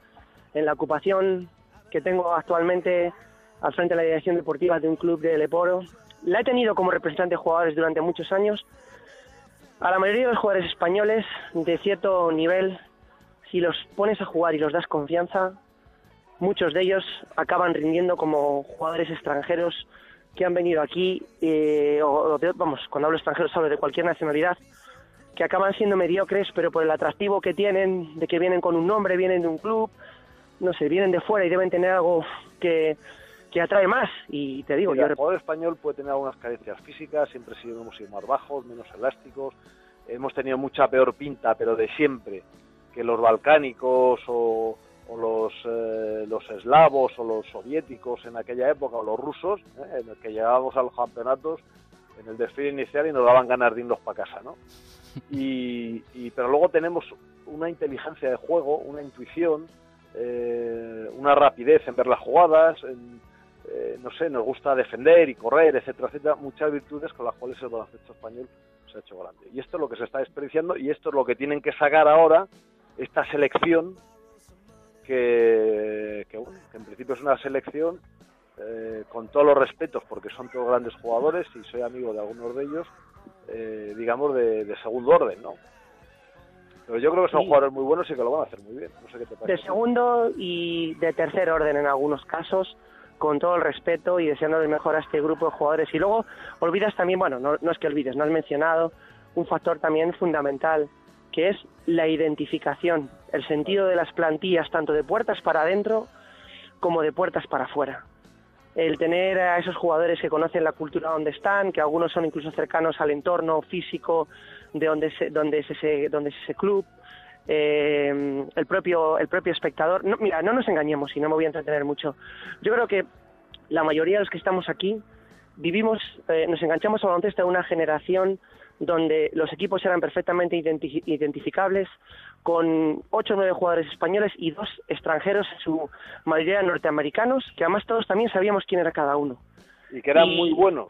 en la ocupación que tengo actualmente al frente de la dirección deportiva de un club de Leporo. La he tenido como representante de jugadores durante muchos años. A la mayoría de los jugadores españoles de cierto nivel, si los pones a jugar y los das confianza, muchos de ellos acaban rindiendo como jugadores extranjeros que han venido aquí, eh, o, o de- vamos, cuando hablo extranjeros hablo de cualquier nacionalidad, que acaban siendo mediocres, pero por el atractivo que tienen, de que vienen con un nombre, vienen de un club, no sé, vienen de fuera y deben tener algo que, que atrae más. Y te digo, Mira, yo el jugador español puede tener algunas carencias físicas, siempre hemos sido más bajos, menos elásticos, hemos tenido mucha peor pinta, pero de siempre, que los balcánicos o, o los, eh, los eslavos o los soviéticos en aquella época, o los rusos, ¿eh? en el que llegábamos a los campeonatos en el desfile inicial y nos daban ganas de irnos para casa, ¿no? Y, y- pero luego tenemos una inteligencia de juego, una intuición, eh, una rapidez en ver las jugadas, en, eh, no sé, nos gusta defender y correr, etcétera, etcétera, muchas virtudes con las cuales el baloncesto español se ha hecho grande. Y esto es lo que se está desperdiciando y esto es lo que tienen que sacar ahora esta selección que, que, bueno, que en principio es una selección eh, con todos los respetos porque son todos grandes jugadores y soy amigo de algunos de ellos, eh, digamos de, de segundo orden, ¿no? Pero yo creo que son Sí. jugadores muy buenos y que lo van a hacer muy bien. No sé qué te de parece. segundo y de tercer orden en algunos casos, con todo el respeto y deseando el mejor a este grupo de jugadores. Y luego olvidas también, bueno, no, no es que olvides, no has mencionado un factor también fundamental, que es la identificación, el sentido de las plantillas, tanto de puertas para adentro como de puertas para afuera. El tener a esos jugadores que conocen la cultura donde están, que algunos son incluso cercanos al entorno físico de donde, donde es ese club, eh, el propio el propio espectador. No, mira, no nos engañemos y no me voy a entretener mucho. Yo creo que la mayoría de los que estamos aquí vivimos, eh, nos enganchamos al baloncesto de una generación donde los equipos eran perfectamente identi- identificables, con ocho o nueve jugadores españoles y dos extranjeros, en su mayoría norteamericanos, que además todos también sabíamos quién era cada uno Y que eran y- muy buenos.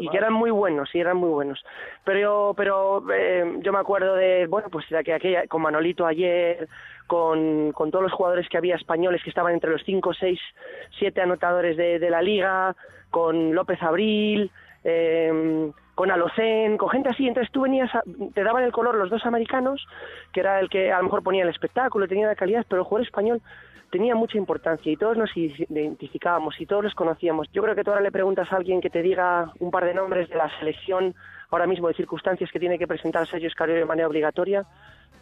y que eran muy buenos, sí, eran muy buenos. Pero, pero eh, yo me acuerdo de, bueno, pues de que aquella, con Manolito ayer, con, con todos los jugadores que había españoles que estaban entre los 5, 6, 7 anotadores de, de la liga, con López Abril, eh, con Alocén, con gente así. Entonces tú venías, a- te daban el color los dos americanos, que era el que a lo mejor ponía el espectáculo, tenía la calidad, pero el jugador español tenía mucha importancia y todos nos identificábamos y todos los conocíamos. Yo creo que tú ahora le preguntas a alguien que te diga un par de nombres de la selección ahora mismo de circunstancias que tiene que presentar Sergio Escario de manera obligatoria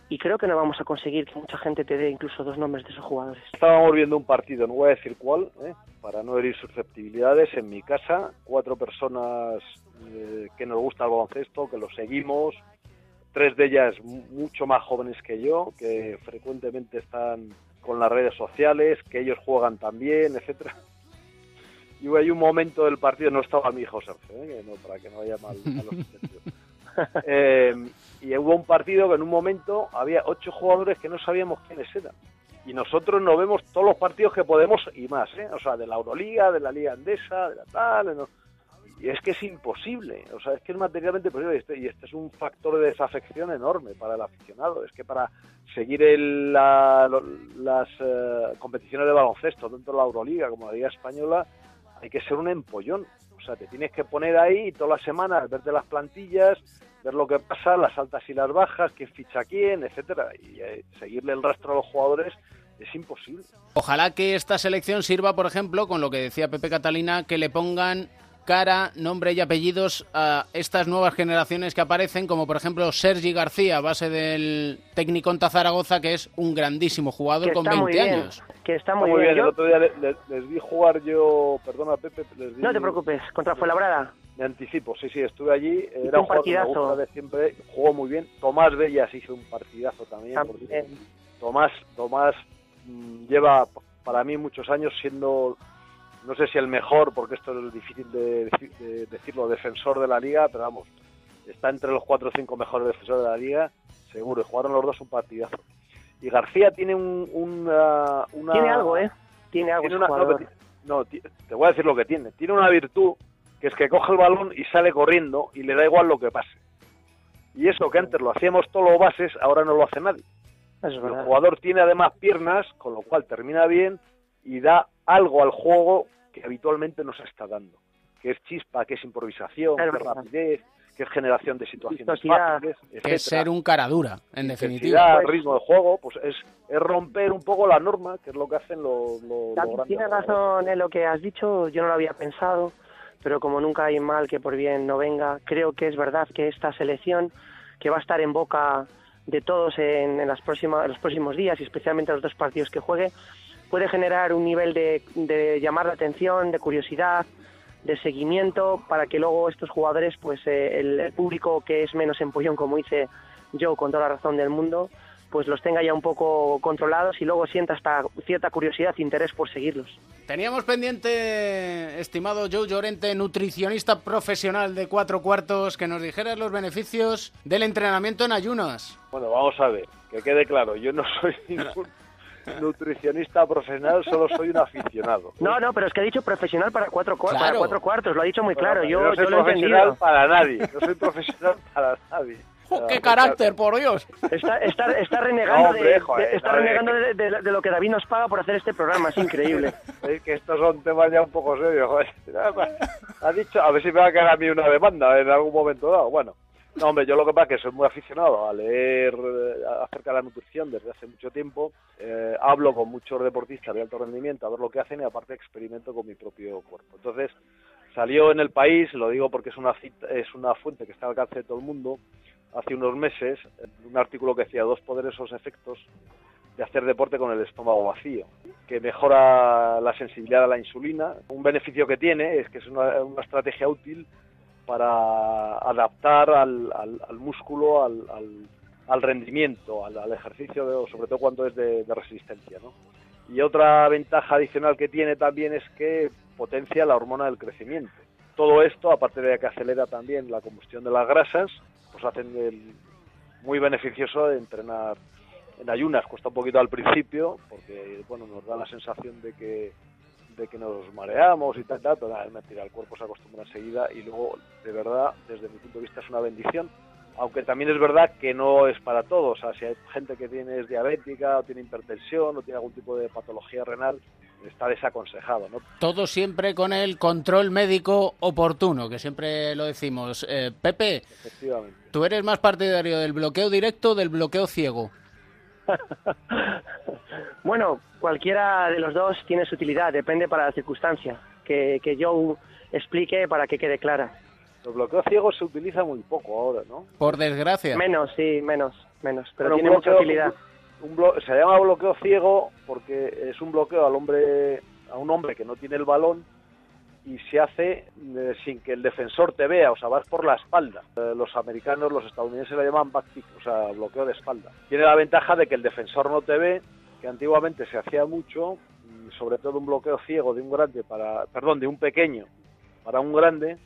y creo que no vamos a conseguir que mucha gente te dé incluso dos nombres de esos jugadores. Estábamos viendo un partido, no voy a decir cuál, ¿eh? para no herir susceptibilidades, en mi casa, cuatro personas eh, que nos gusta el baloncesto, que lo seguimos, tres de ellas mu- mucho más jóvenes que yo, que frecuentemente están con las redes sociales, que ellos juegan también, etcétera. Y hay un momento del partido, no estaba mi hijo Sergio, ¿eh? no, para que no vaya mal a los y hubo un partido que en un momento había ocho jugadores que no sabíamos quiénes eran. Y nosotros nos vemos todos los partidos que podemos y más, ¿eh? O sea, de la Euroliga, de la Liga Andesa, de la tal. Y es que es imposible, o sea, es que es materialmente posible. Y este, y este es un factor de desafección enorme para el aficionado. Es que para seguir el- la- las eh, competiciones de baloncesto, tanto la Euroliga como la Liga Española, hay que ser un empollón. O sea, te tienes que poner ahí todas las semanas, verte las plantillas, ver lo que pasa, las altas y las bajas, quién ficha a quién, etcétera, y eh, seguirle el rastro a los jugadores es imposible. Ojalá que esta selección sirva, por ejemplo, con lo que decía Pepe Catalina, que le pongan cara, nombre y apellidos a estas nuevas generaciones que aparecen, como por ejemplo Sergi García, base del técnico en Zaragoza, que es un grandísimo jugador con está muy 20 bien, años. Que está Está muy, muy bien, bien. el otro día le- le- les, vi jugar yo, perdona Pepe, les vi- No te preocupes, contra Fuenlabrada. Me anticipo, sí, sí, estuve allí, era un un jugador que me partidazo. gusta de siempre, jugó muy bien, Tomás Bellas hizo un partidazo también, porque También. Tomás, Tomás mm, lleva para mí muchos años siendo, no sé si el mejor, porque esto es difícil de, de decirlo, defensor de la liga, pero vamos, está entre los cuatro o cinco mejores defensores de la liga, seguro, y jugaron los dos un partidazo. Y García tiene un, una, una- Tiene algo, ¿eh? Tiene algo tiene ese una- no, te voy a decir lo que tiene. Tiene una virtud que es que coge el balón y sale corriendo y le da igual lo que pase. Y eso que antes lo hacíamos todos los bases, ahora no lo hace nadie. Es El jugador tiene además piernas, con lo cual termina bien y da algo al juego que habitualmente no se está dando. Que es chispa, que es improvisación, que es rapidez, que es generación de situaciones fáciles, Que es ser un cara dura, en definitiva. Pues- ritmo de juego, pues es, es romper un poco la norma, que es lo que hacen los, los, los David, grandes Tienes razón en lo que has dicho, yo no lo había pensado, pero como nunca hay mal que por bien no venga, creo que es verdad que esta selección, que va a estar en boca de todos en, las próximas, en los próximos días y especialmente los dos partidos que juegue, puede generar un nivel de, de llamar la atención, de curiosidad, de seguimiento, para que luego estos jugadores, pues eh, el, el público que es menos empollón, como dice yo con toda la razón del mundo, pues los tenga ya un poco controlados y luego sienta hasta cierta curiosidad e interés por seguirlos. Teníamos pendiente, estimado Joe Llorente, nutricionista profesional de cuatro cuartos, que nos dijeras los beneficios del entrenamiento en ayunas. Bueno, vamos a ver, que quede claro, yo no soy ningún nutricionista profesional, solo soy un aficionado. No, no, pero es que ha dicho profesional para cuatro, cua- Claro. para cuatro cuartos, lo ha dicho muy claro, Bueno, yo, no soy yo lo he profesional entendido. para nadie, no soy profesional para nadie. ¡Oh, ¡Qué carácter, por Dios! Está, está, está renegando, No, hombre, de, joder, de- está no, renegando de, de- de lo que David nos paga por hacer este programa, es increíble. Es que estos son temas ya un poco serios, joder. Ha dicho, a ver si me va a caer a mí una demanda en algún momento dado. Bueno, no, hombre, yo lo que pasa es que soy muy aficionado a leer eh, acerca de la nutrición desde hace mucho tiempo. Eh, hablo con muchos deportistas de alto rendimiento a ver lo que hacen y aparte experimento con mi propio cuerpo. Entonces, salió en el país, lo digo porque es una, cita- es una fuente que está al alcance de todo el mundo, hace unos meses, un artículo que decía dos poderosos efectos de hacer deporte con el estómago vacío, que mejora la sensibilidad a la insulina. Un beneficio que tiene es que es una, una estrategia útil para adaptar al, al- al músculo, al, al- al rendimiento, al, ejercicio, sobre todo cuando es de, de resistencia. ¿no? Y otra ventaja adicional que tiene también es que potencia la hormona del crecimiento. Todo esto, aparte de que acelera también la combustión de las grasas, pues hacen muy beneficioso entrenar en ayunas. Cuesta un poquito al principio, porque bueno, nos da la sensación de que de que nos mareamos y tal, tal, pero es mentira, el cuerpo se acostumbra enseguida y luego, de verdad, desde mi punto de vista es una bendición, aunque también es verdad que no es para todos, si hay gente que tiene es diabética o tiene hipertensión o tiene algún tipo de patología renal, está desaconsejado, ¿no? Todo siempre con el control médico oportuno, que siempre lo decimos. Eh, Pepe, Efectivamente. ¿tú eres más partidario del bloqueo directo o del bloqueo ciego? Bueno, cualquiera de los dos tiene su utilidad, depende para la circunstancia, que, que yo explique para que quede clara. El bloqueo ciego se utiliza muy poco ahora, ¿no? Por desgracia. Menos, sí, menos, menos, pero tiene mucha utilidad. Un se llama bloqueo ciego porque es un bloqueo al hombre a un hombre que no tiene el balón y se hace eh, sin que el defensor te vea, o sea, vas por la espalda. Eh, los americanos, los estadounidenses lo llaman back kick, o sea, bloqueo de espalda. Tiene la ventaja de que el defensor no te ve, que antiguamente se hacía mucho, mm, sobre todo un bloqueo ciego de un grande para, perdón, de un pequeño para un grande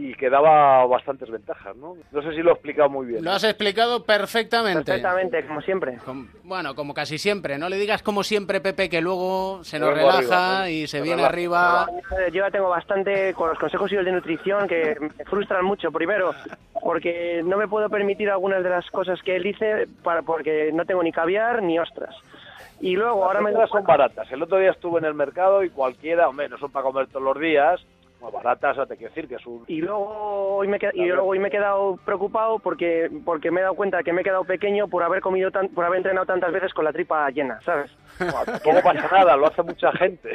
y que daba bastantes ventajas, ¿no? No sé si lo he explicado muy bien. Lo has explicado perfectamente. Perfectamente, como siempre. Bueno, como casi siempre. No le digas como siempre, Pepe, que luego se nos relaja arriba, y se viene arriba. Yo ya tengo bastante con los consejos y el de nutrición que me frustran mucho. Primero, porque no me puedo permitir algunas de las cosas que él dice para, porque no tengo ni caviar ni ostras. Y luego, ahora me son baratas. El otro día estuve en el mercado y cualquiera, hombre, no son para comer todos los días, bueno, baratas, o sea, te quiero decir que es un... Y luego hoy me, he qued- y luego hoy me he quedado preocupado porque porque me he dado cuenta que me he quedado pequeño por haber comido tan, por haber entrenado tantas veces con la tripa llena, ¿sabes? Tampoco pasa nada, lo hace mucha gente.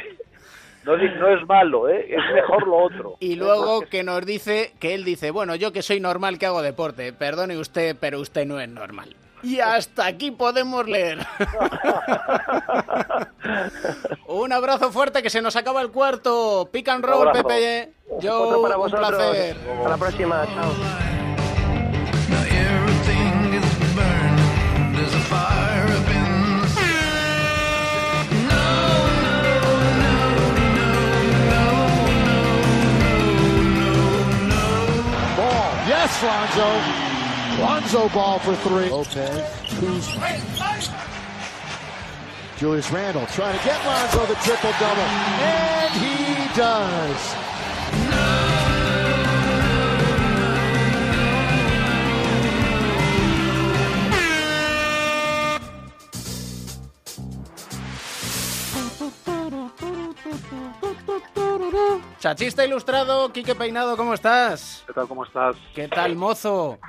No, no es malo, ¿eh? Es mejor lo otro. Y luego que nos dice que él dice, bueno, yo que soy normal que hago deporte, perdone usted, pero usted no es normal. Y hasta aquí podemos leer. un abrazo fuerte que se nos acaba el cuarto. Pick and roll. Pepe. Yo, para un placer. Hasta la próxima. Chao. Ball. Yes, Lonzo. Lonzo ball for three. Lopez. Kuzma. Julius Randle trying to get Lonzo the triple double. And he does. Chachista ilustrado, Quique Peinado, ¿cómo estás? ¿Qué tal? ¿Cómo estás? ¿Qué tal, mozo?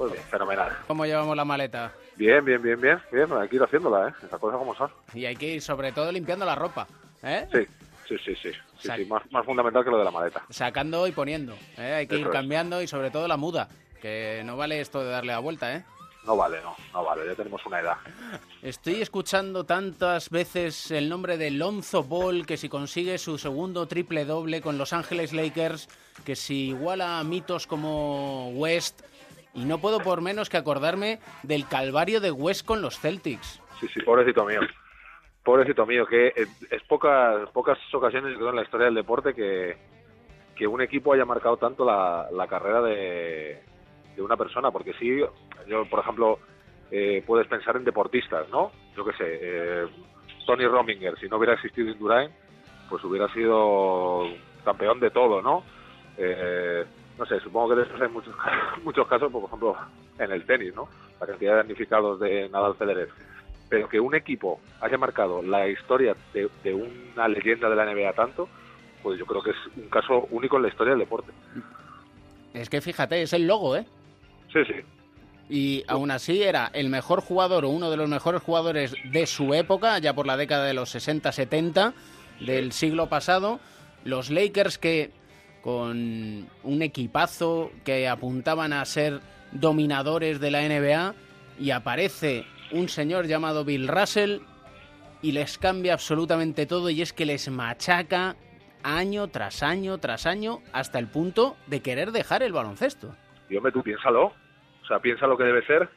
Pues bien, fenomenal. ¿Cómo llevamos la maleta? Bien, bien, bien, bien. Bien, hay que ir haciéndela, ¿eh? Las cosas como son. Y hay que ir sobre todo limpiando la ropa, ¿eh? Sí, sí, sí, sí. sí, Más, más fundamental que lo de la maleta. Sacando y poniendo, ¿eh? Hay que ir es. cambiando y sobre todo la muda, que no vale esto de darle la vuelta, ¿eh? No vale, no, no vale. Ya tenemos una edad. Estoy escuchando tantas veces el nombre de Lonzo Ball, que si consigue su segundo triple doble con Los Ángeles Lakers, que si iguala a mitos como West, y no puedo por menos que acordarme del calvario de West con los Celtics. Sí, sí, pobrecito mío. Pobrecito mío, que es, es pocas, pocas ocasiones creo, en la historia del deporte que, que un equipo haya marcado tanto la, la carrera de, de una persona, porque sí, yo, por ejemplo, eh, puedes pensar en deportistas, ¿no? Yo qué sé, eh, Tony Rominger, si no hubiera existido Indurain, pues hubiera sido campeón de todo, ¿no? Eh, no sé, supongo que de esos hay muchos, muchos casos, por ejemplo, en el tenis, ¿no? La cantidad de damnificados de Nadal Federer. Pero que un equipo haya marcado la historia de, de una leyenda de la NBA tanto, pues yo creo que es un caso único en la historia del deporte. Es que fíjate, es el logo, ¿eh? Sí, sí. Y aún así era el mejor jugador o uno de los mejores jugadores de su época, ya por la década de los 60-70 del siglo pasado. Los Lakers que con un equipazo que apuntaban a ser dominadores de la NBA y aparece un señor llamado Bill Russell y les cambia absolutamente todo y es que les machaca año tras año tras año hasta el punto de querer dejar el baloncesto. Y hombre, tú piénsalo. O sea, piensa lo que debe ser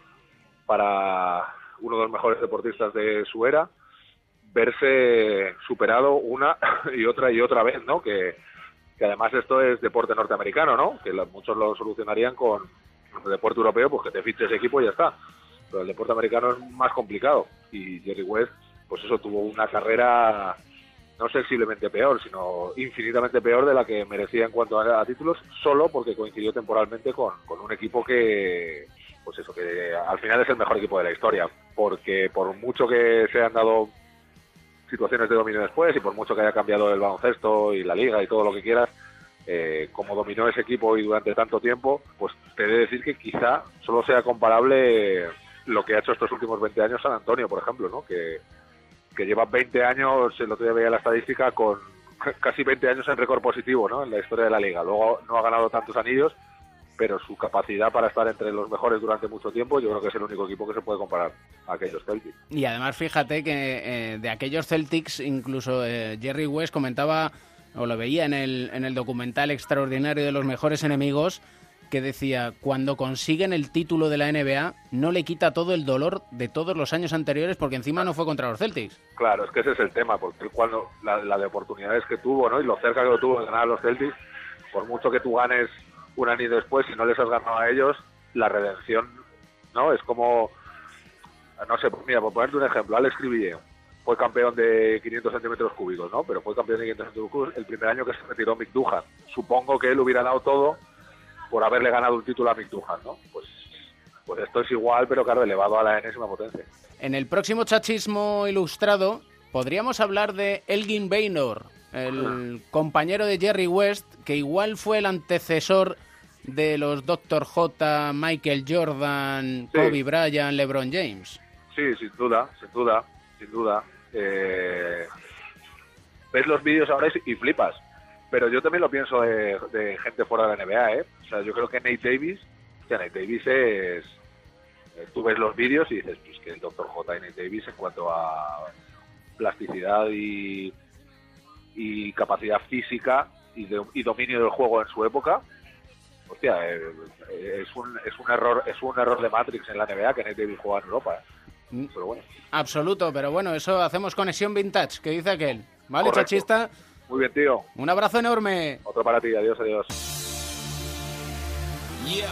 para uno de los mejores deportistas de su era verse superado una y otra y otra vez, ¿no? Que, que además esto es deporte norteamericano, ¿no? Que lo- muchos lo solucionarían con el deporte europeo, pues que te fiches equipo y ya está. Pero el deporte americano es más complicado. Y Jerry West, pues eso, tuvo una carrera no sensiblemente peor, sino infinitamente peor de la que merecía en cuanto a, títulos, solo porque coincidió temporalmente con un equipo que, pues eso, que al final es el mejor equipo de la historia, porque por mucho que se han dado situaciones de dominio después y por mucho que haya cambiado el baloncesto y la liga y todo lo que quieras, eh, como dominó ese equipo y durante tanto tiempo, pues te he de decir que quizá solo sea comparable lo que ha hecho estos últimos 20 años San Antonio, por ejemplo, ¿no? Que, que lleva 20 años, el otro día veía la estadística, con casi 20 años en récord positivo ¿no? en la historia de la liga. Luego no ha ganado tantos anillos, pero su capacidad para estar entre los mejores durante mucho tiempo, yo creo que es el único equipo que se puede comparar a aquellos Celtics. Y además fíjate que eh, de aquellos Celtics incluso eh, Jerry West comentaba o lo veía en el, en el documental extraordinario de los mejores enemigos que decía cuando consiguen el título de la NBA no le quita todo el dolor de todos los años anteriores porque encima no fue contra los Celtics. Claro, es que ese es el tema, porque cuando la, la de oportunidades que tuvo, ¿no? Y lo cerca que lo tuvo de ganar a los Celtics, por mucho que tú ganes un año después, si no les has ganado a ellos, la redención, ¿no? Es como, no sé, mira, por ponerte un ejemplo, Alex Cribillé fue campeón de 500 centímetros cúbicos, ¿no? Pero fue campeón de 500 centímetros cúbicos el primer año que se retiró Mick Duhan. Supongo que él hubiera dado todo por haberle ganado un título a Mick Duhan, ¿no? Pues, pues esto es igual, pero claro, elevado a la enésima potencia. En el próximo chachismo ilustrado podríamos hablar de Elgin Baynor, el compañero de Jerry West, que igual fue el antecesor de los Dr. J, Michael Jordan, Sí. Kobe Bryant, LeBron James. Sí, sin duda, sin duda, sin duda. Eh, ves los vídeos ahora y, flipas. Pero yo también lo pienso de, de gente fuera de la NBA, ¿eh? O sea, yo creo que Nate Davis, o sea, Nate Davis es... eh, Tú ves los vídeos y dices, pues que el Dr. J y Nate Davis en cuanto a plasticidad y, y capacidad física y, de- y dominio del juego en su época, hostia, eh, eh, es un, es un error es un error de Matrix en la NBA que Nate Davis juega en Europa. ¿eh? Pero bueno, Absoluto, pero bueno, eso hacemos conexión vintage, que dice aquel. ¿Vale, Correcto. chachista? muy bien, tío. Un abrazo enorme. Otro para ti, adiós, adiós. Yeah.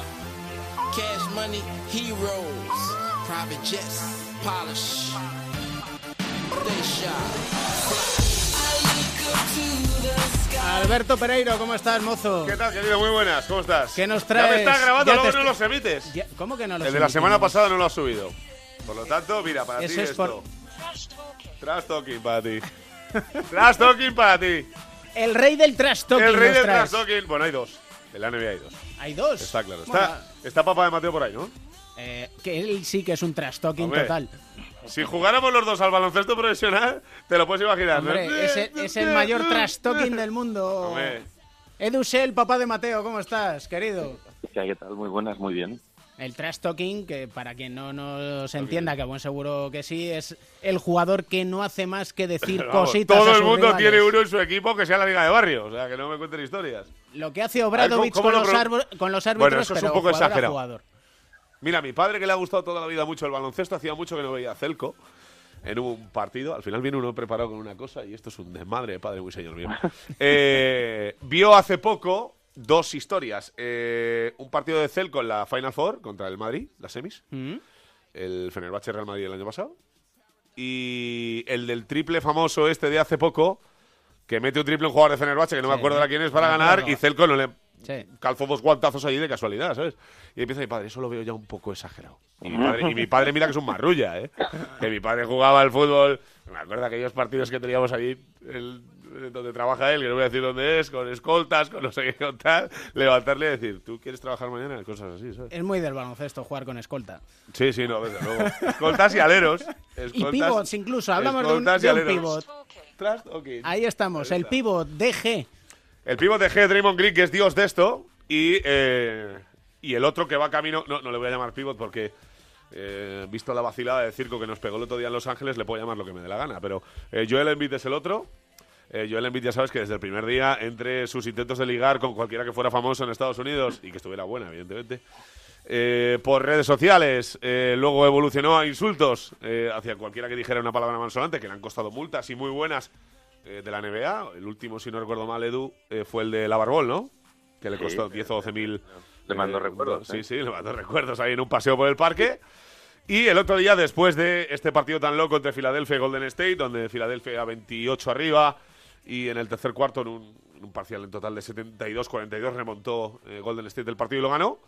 Cash money, heroes, private jets, polish. They Alberto Pereiro, ¿cómo estás, mozo? ¿Qué tal, querido? Muy buenas, ¿cómo estás? ¿Qué nos Ya traes? me estás grabando, Ya luego no los emites. Ya- ¿Cómo que no los El de la semana pasada no lo has subido. Por lo tanto, mira, para Eso ti es esto. por- Trash talking para ti. Trash talking para ti. El rey del trash talking El rey del trash talking. Bueno, hay dos. En la NBA hay dos. Hay dos. Está claro. Bueno, Está, está papá de Mateo por ahí, ¿no? eh, que él sí que es un trash talking Hombre, total. Si jugáramos los dos al baloncesto profesional, te lo puedes imaginar. ¿no? Es, el- es el mayor trash talking del mundo. Hombre. Edu Shell, papá de Mateo, ¿cómo estás, querido? ¿Qué tal? Muy buenas, muy bien. El trash talking, que para quien no nos entienda, que buen seguro que sí, es el jugador que no hace más que decir vamos, cositas. todo a el sus mundo rivales. tiene uno en su equipo que sea la liga de barrio. O sea, que no me cuenten historias. Lo que hace A ver, ¿cómo- Obradovich con, lo los con los árbitros, Bueno, eso es pero un poco jugador a exagerado. jugador. Mira, a mi padre que le ha gustado toda la vida mucho el baloncesto, hacía mucho que no veía a Celco en un partido. Al final viene uno preparado con una cosa y esto es un desmadre, padre muy señor mío. Eh, vio hace poco dos historias. Eh, un partido de Celco en la Final Four contra el Madrid, las semis. Mm. El Fenerbahce Real Madrid el año pasado. Y el del triple famoso este de hace poco, que mete un triple un jugador de Fenerbahce, que no me acuerdo ahora quién es, para ganar, y Celco no le Sí. calzó dos guantazos allí de casualidad, ¿sabes? Y empieza mi padre, eso lo veo ya un poco exagerado. Y mi padre, y mi padre mira que es un marrulla, ¿eh? Que mi padre jugaba al fútbol, me acuerdo de aquellos partidos que teníamos allí, el- donde trabaja él, que no voy a decir dónde es, con escoltas, con no sé qué, con tal, levantarle y decir, ¿tú quieres trabajar mañana? Cosas así, ¿sabes? Es muy del baloncesto jugar con escolta. Sí, sí, no, desde luego. Escoltas y aleros. Y Escoltas- pivots incluso, hablamos de un, y de un aleros. pivot. Talking. Ahí estamos, el pivot DG. El pívot de G, Draymond Green, que es dios de esto, y, eh, y el otro que va camino, no, no le voy a llamar pívot porque, eh, visto la vacilada de circo que nos pegó el otro día en Los Ángeles, le puedo llamar lo que me dé la gana, pero eh, Joel Embiid es el otro. Eh, Joel Embiid ya sabes que desde el primer día, entre sus intentos de ligar con cualquiera que fuera famoso en Estados Unidos, y que estuviera buena, evidentemente, por redes sociales, luego evolucionó a insultos hacia cualquiera que dijera una palabra malsonante, que le han costado multas y muy buenas eh, de la NBA. El último, si no recuerdo mal, Edu, eh, fue el de Lavarbol, ¿no? Que le costó sí, 10 o 12 mil. Le mandó recuerdos, Sí, ¿eh? sí, le mandó recuerdos ahí en un paseo por el parque. Y el otro día, después de este partido tan loco entre Filadelfia y Golden State, donde Filadelfia 28 arriba y en el tercer cuarto, en un, en un parcial en total de 72-42, remontó eh, Golden State el partido y lo ganó.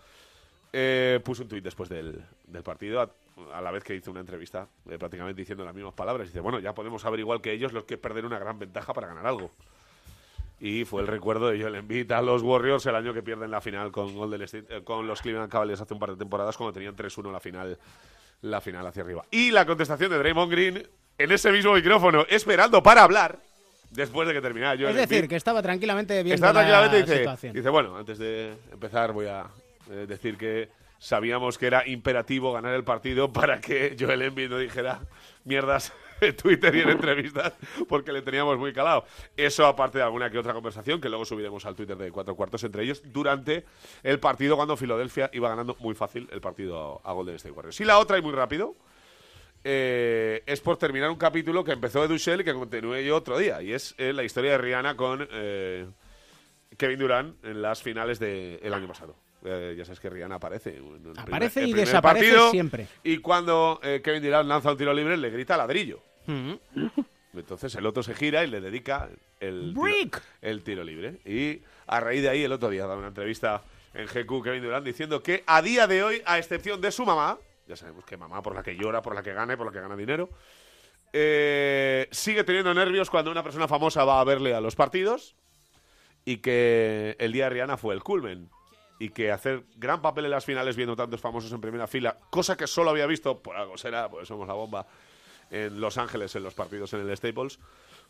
Eh, puso un tuit después del, del partido, a, a la vez que hizo una entrevista, eh, prácticamente diciendo las mismas palabras. Dice, bueno, ya podemos saber igual que ellos los que perder una gran ventaja para ganar algo. Y fue el recuerdo de Joel Embiid a los Warriors el año que pierden la final con, Golden State, eh, con los Cleveland Cavaliers hace un par de temporadas cuando tenían 3-1 la final, la final hacia arriba. Y la contestación de Draymond Green en ese mismo micrófono, esperando para hablar, después de que terminara Joel Es decir, Embiid. que estaba tranquilamente viendo Está la tranquilamente dice, situación. dice, bueno, antes de empezar voy a eh, decir que sabíamos que era imperativo ganar el partido para que Joel Embiid no dijera mierdas en Twitter y en entrevistas porque le teníamos muy calado. Eso aparte de alguna que otra conversación que luego subiremos al Twitter de cuatro cuartos entre ellos durante el partido cuando Filadelfia iba ganando muy fácil el partido a Golden State Warriors. Y la otra y muy rápido eh, es por terminar un capítulo que empezó Edu Shell y que continúe yo otro día y es eh, la historia de Rihanna con eh, Kevin Durant en las finales del año pasado. Eh, ya sabes que Rihanna aparece. Aparece primer- y desaparece siempre. Y cuando eh, Kevin Durant lanza un tiro libre, le grita ladrillo. Mm. Entonces el otro se gira y le dedica el tiro, el tiro libre. Y a raíz de ahí, el otro día, daba una entrevista en GQ Kevin Durant diciendo que a día de hoy, a excepción de su mamá, ya sabemos que mamá por la que llora, por la que gana y por la que gana dinero, eh, sigue teniendo nervios cuando una persona famosa va a verle a los partidos y que el día de Rihanna fue el culmen. Y que hacer gran papel en las finales viendo tantos famosos en primera fila, cosa que solo había visto, por algo será, porque somos la bomba, en Los Ángeles en los partidos en el Staples,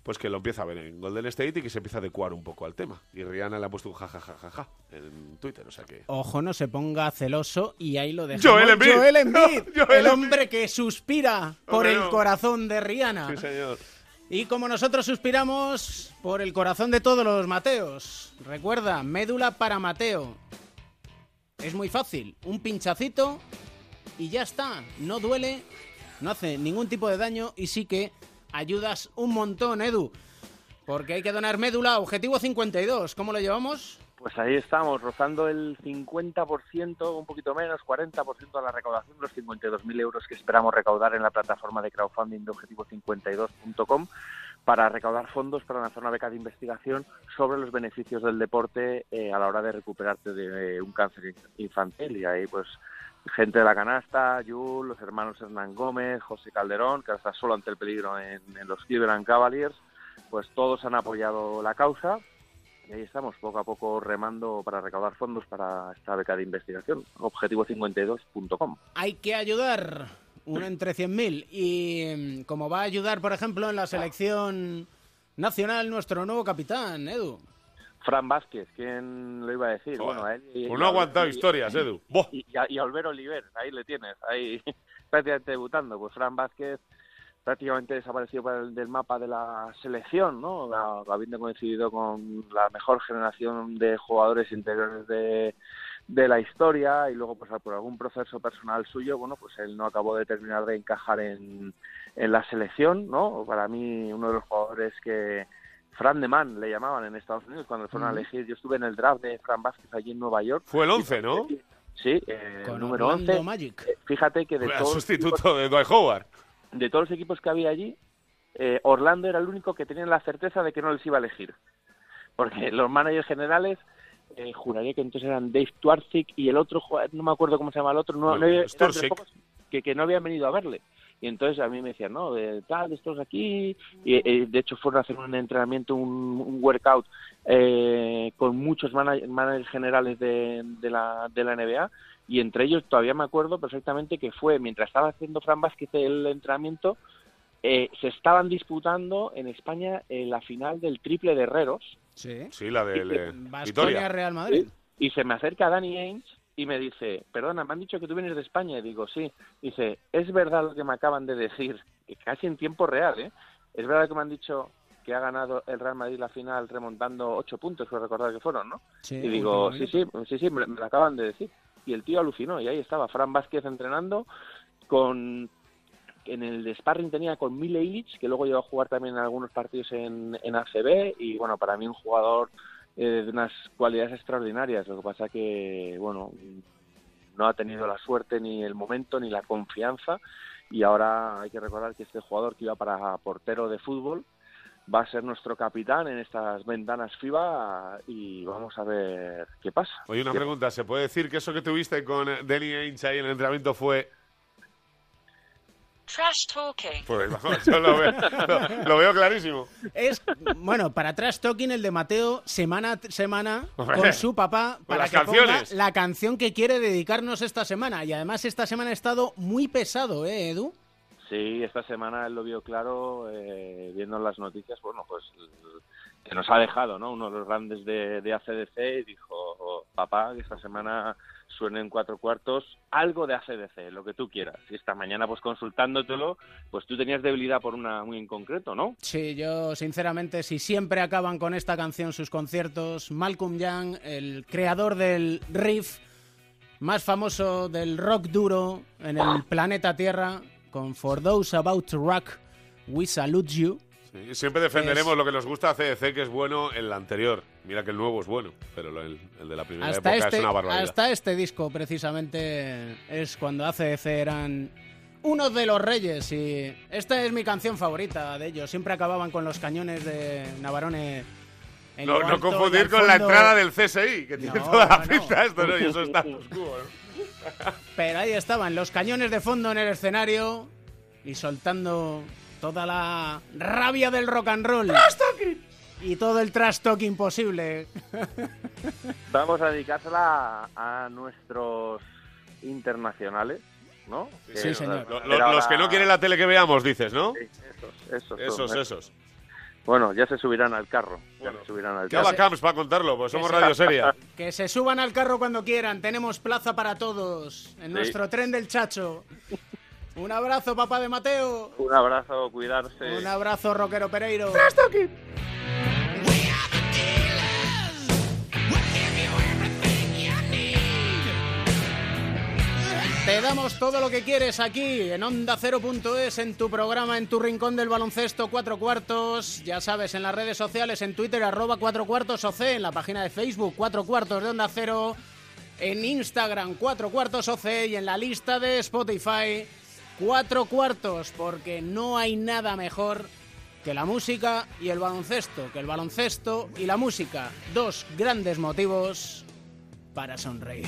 pues que lo empieza a ver en Golden State y que se empieza a adecuar un poco al tema. Y Rihanna le ha puesto un jajajajaja en Twitter, o sea que... Ojo, no se ponga celoso y ahí lo dejamos. Joel Embiid. Joel Embiid, Joel el Embiid. hombre que suspira por Hombre, el no. corazón de Rihanna. Sí, señor. Y como nosotros suspiramos por el corazón de todos los Mateos. Recuerda, médula para Mateo. Es muy fácil, un pinchacito y ya está. No duele, no hace ningún tipo de daño y sí que ayudas un montón, Edu. Porque hay que donar médula, objetivo 52. ¿Cómo lo llevamos? Pues ahí estamos, rozando el 50%, un poquito menos, 40% de la recaudación, los 52.000 euros que esperamos recaudar en la plataforma de crowdfunding de objetivo52.com para recaudar fondos para lanzar una beca de investigación sobre los beneficios del deporte eh, a la hora de recuperarte de un cáncer infantil. Y ahí, pues, gente de la canasta, Yul, los hermanos Hernán Gómez, José Calderón, que ahora está solo ante el peligro en, en los Cleveland Cavaliers, pues todos han apoyado la causa y ahí estamos, poco a poco remando para recaudar fondos para esta beca de investigación, objetivo52.com. Hay que ayudar, uno entre 100.000. Y mm, como va a ayudar, por ejemplo, en la selección nacional nuestro nuevo capitán, Edu. Fran Vázquez, ¿quién lo iba a decir? Joder, bueno, a él y- pues y no ha aguantado y- historias, Edu. Y, y a, y a Olver Oliver, ahí le tienes, ahí prácticamente debutando. Pues Fran Vázquez prácticamente desaparecido para el- del mapa de la selección, ¿no? Habiendo coincidido con la mejor generación de jugadores interiores de, de la historia y luego pues por algún proceso personal suyo, bueno, pues él no acabó de terminar de encajar en, en la selección, ¿no? Para mí uno de los jugadores que Fran de Man le llamaban en Estados Unidos cuando fueron a elegir. Yo estuve en el draft de Fran Vázquez allí en Nueva York. Fue el 11, ¿no? Sí, eh, Con número Orlando 11. Magic. Eh, Fíjate que de Fue todos, los sustituto equipos, de Dwight Howard. de todos los equipos que había allí, eh, Orlando era el único que tenía la certeza de que no les iba a elegir. Porque los managers generales, eh, juraría que entonces eran Dave Tuarzik y el otro, no me acuerdo cómo se llama el otro, no, Bueno, no había- que, que no habían venido a verle. Y entonces a mí me decían, no, de tal, estos aquí. Y eh, de hecho fueron a hacer un entrenamiento, un, un workout eh, con muchos mana- managers generales de, de la, de la NBA. Y entre ellos todavía me acuerdo perfectamente que fue mientras estaba haciendo Fran Vázquez el entrenamiento, eh, se estaban disputando en España eh, la final del triple de Herreros. Sí. Sí, la de Baskonia, Vitoria. Real Madrid. Y se me acerca Danny Ainge y me dice, perdona, me han dicho que tú vienes de España. Y digo, sí. Dice, es verdad lo que me acaban de decir, que casi en tiempo real, ¿eh? Es verdad que me han dicho que ha ganado el Real Madrid la final remontando ocho puntos, creo recordar que fueron, ¿no? Sí, y digo, sí, sí, sí, sí, me, me lo acaban de decir. Y el tío alucinó, y ahí estaba Fran Vázquez entrenando con... En el de sparring tenía con Mile Illich, que luego llegó a jugar también en algunos partidos en, en ACB, y bueno, para mí un jugador eh, de unas cualidades extraordinarias. Lo que pasa que, bueno, no ha tenido la suerte ni el momento ni la confianza y ahora hay que recordar que este jugador que iba para portero de fútbol va a ser nuestro capitán en estas ventanas FIBA y vamos a ver qué pasa. Oye, una ¿Qué- pregunta. ¿Se puede decir que eso que tuviste con Danny Ainge ahí en el entrenamiento fue... Trash talking. Pues vamos, yo lo veo, lo- lo veo clarísimo. Es, bueno, para Trash Talking el de Mateo, semana a semana, con su papá, para que canciones. ponga la canción que quiere dedicarnos esta semana. Y además esta semana ha estado muy pesado, ¿eh, Edu? Sí, esta semana él lo vio claro, eh, viendo las noticias, bueno, pues que nos ha dejado, ¿no? Uno de los grandes de, de ACDC y dijo, "Oh, papá, que esta semana suene en cuatro cuartos algo de ACDC, lo que tú quieras. Y esta mañana, pues consultándotelo, pues tú tenías debilidad por una muy en concreto, ¿no? Sí, yo sinceramente, si siempre acaban con esta canción sus conciertos, Malcolm Young, el creador del riff más famoso del rock duro en el planeta Tierra, con For Those About to Rock, We Salute You. Sí, siempre defenderemos Es- lo que nos gusta a CDC, que es bueno en la anterior. Mira que el nuevo es bueno, pero lo- el, el de la primera Hasta época este, es una barbaridad. hasta este disco, precisamente, es cuando ACDC eran uno de los reyes. Y esta es mi canción favorita de ellos. Siempre acababan con los cañones de Navarone. en No, confundir con la entrada del CSI, que tiene No, toda la no, no. pinta esto, ¿no? Y eso está oscuro, ¿no? Pero ahí estaban, los cañones de fondo en el escenario y soltando toda la rabia del rock and roll. Y todo el trash talking posible. Vamos a dedicársela a, a nuestros internacionales, ¿no? Sí, Que- señor. Lo- los que no quieren la tele que veamos, dices, ¿no? Sí, esos, esos, Esos, son, ¿eh? esos. Bueno, ya se subirán al carro. Ya se subirán al ¿Qué carro. Camps para contarlo? Pues somos se- Radio Seria. Que se suban al carro cuando quieran. Tenemos plaza para todos en Sí. nuestro tren del Chacho. Un abrazo, papá de Mateo. Un abrazo, cuidarse. Un abrazo, Roquero Pereiro. Te damos todo lo que quieres aquí en Onda 0.es, en tu programa, en tu rincón del baloncesto, cuatro cuartos. Ya sabes, en las redes sociales, en Twitter, arroba cuatro cuartos OC, en la página de Facebook, cuatro cuartos de Onda Cero, en Instagram, cuatro cuartos OC y en la lista de Spotify, cuatro cuartos, porque no hay nada mejor que la música y el baloncesto, que el baloncesto y la música, dos grandes motivos para sonreír.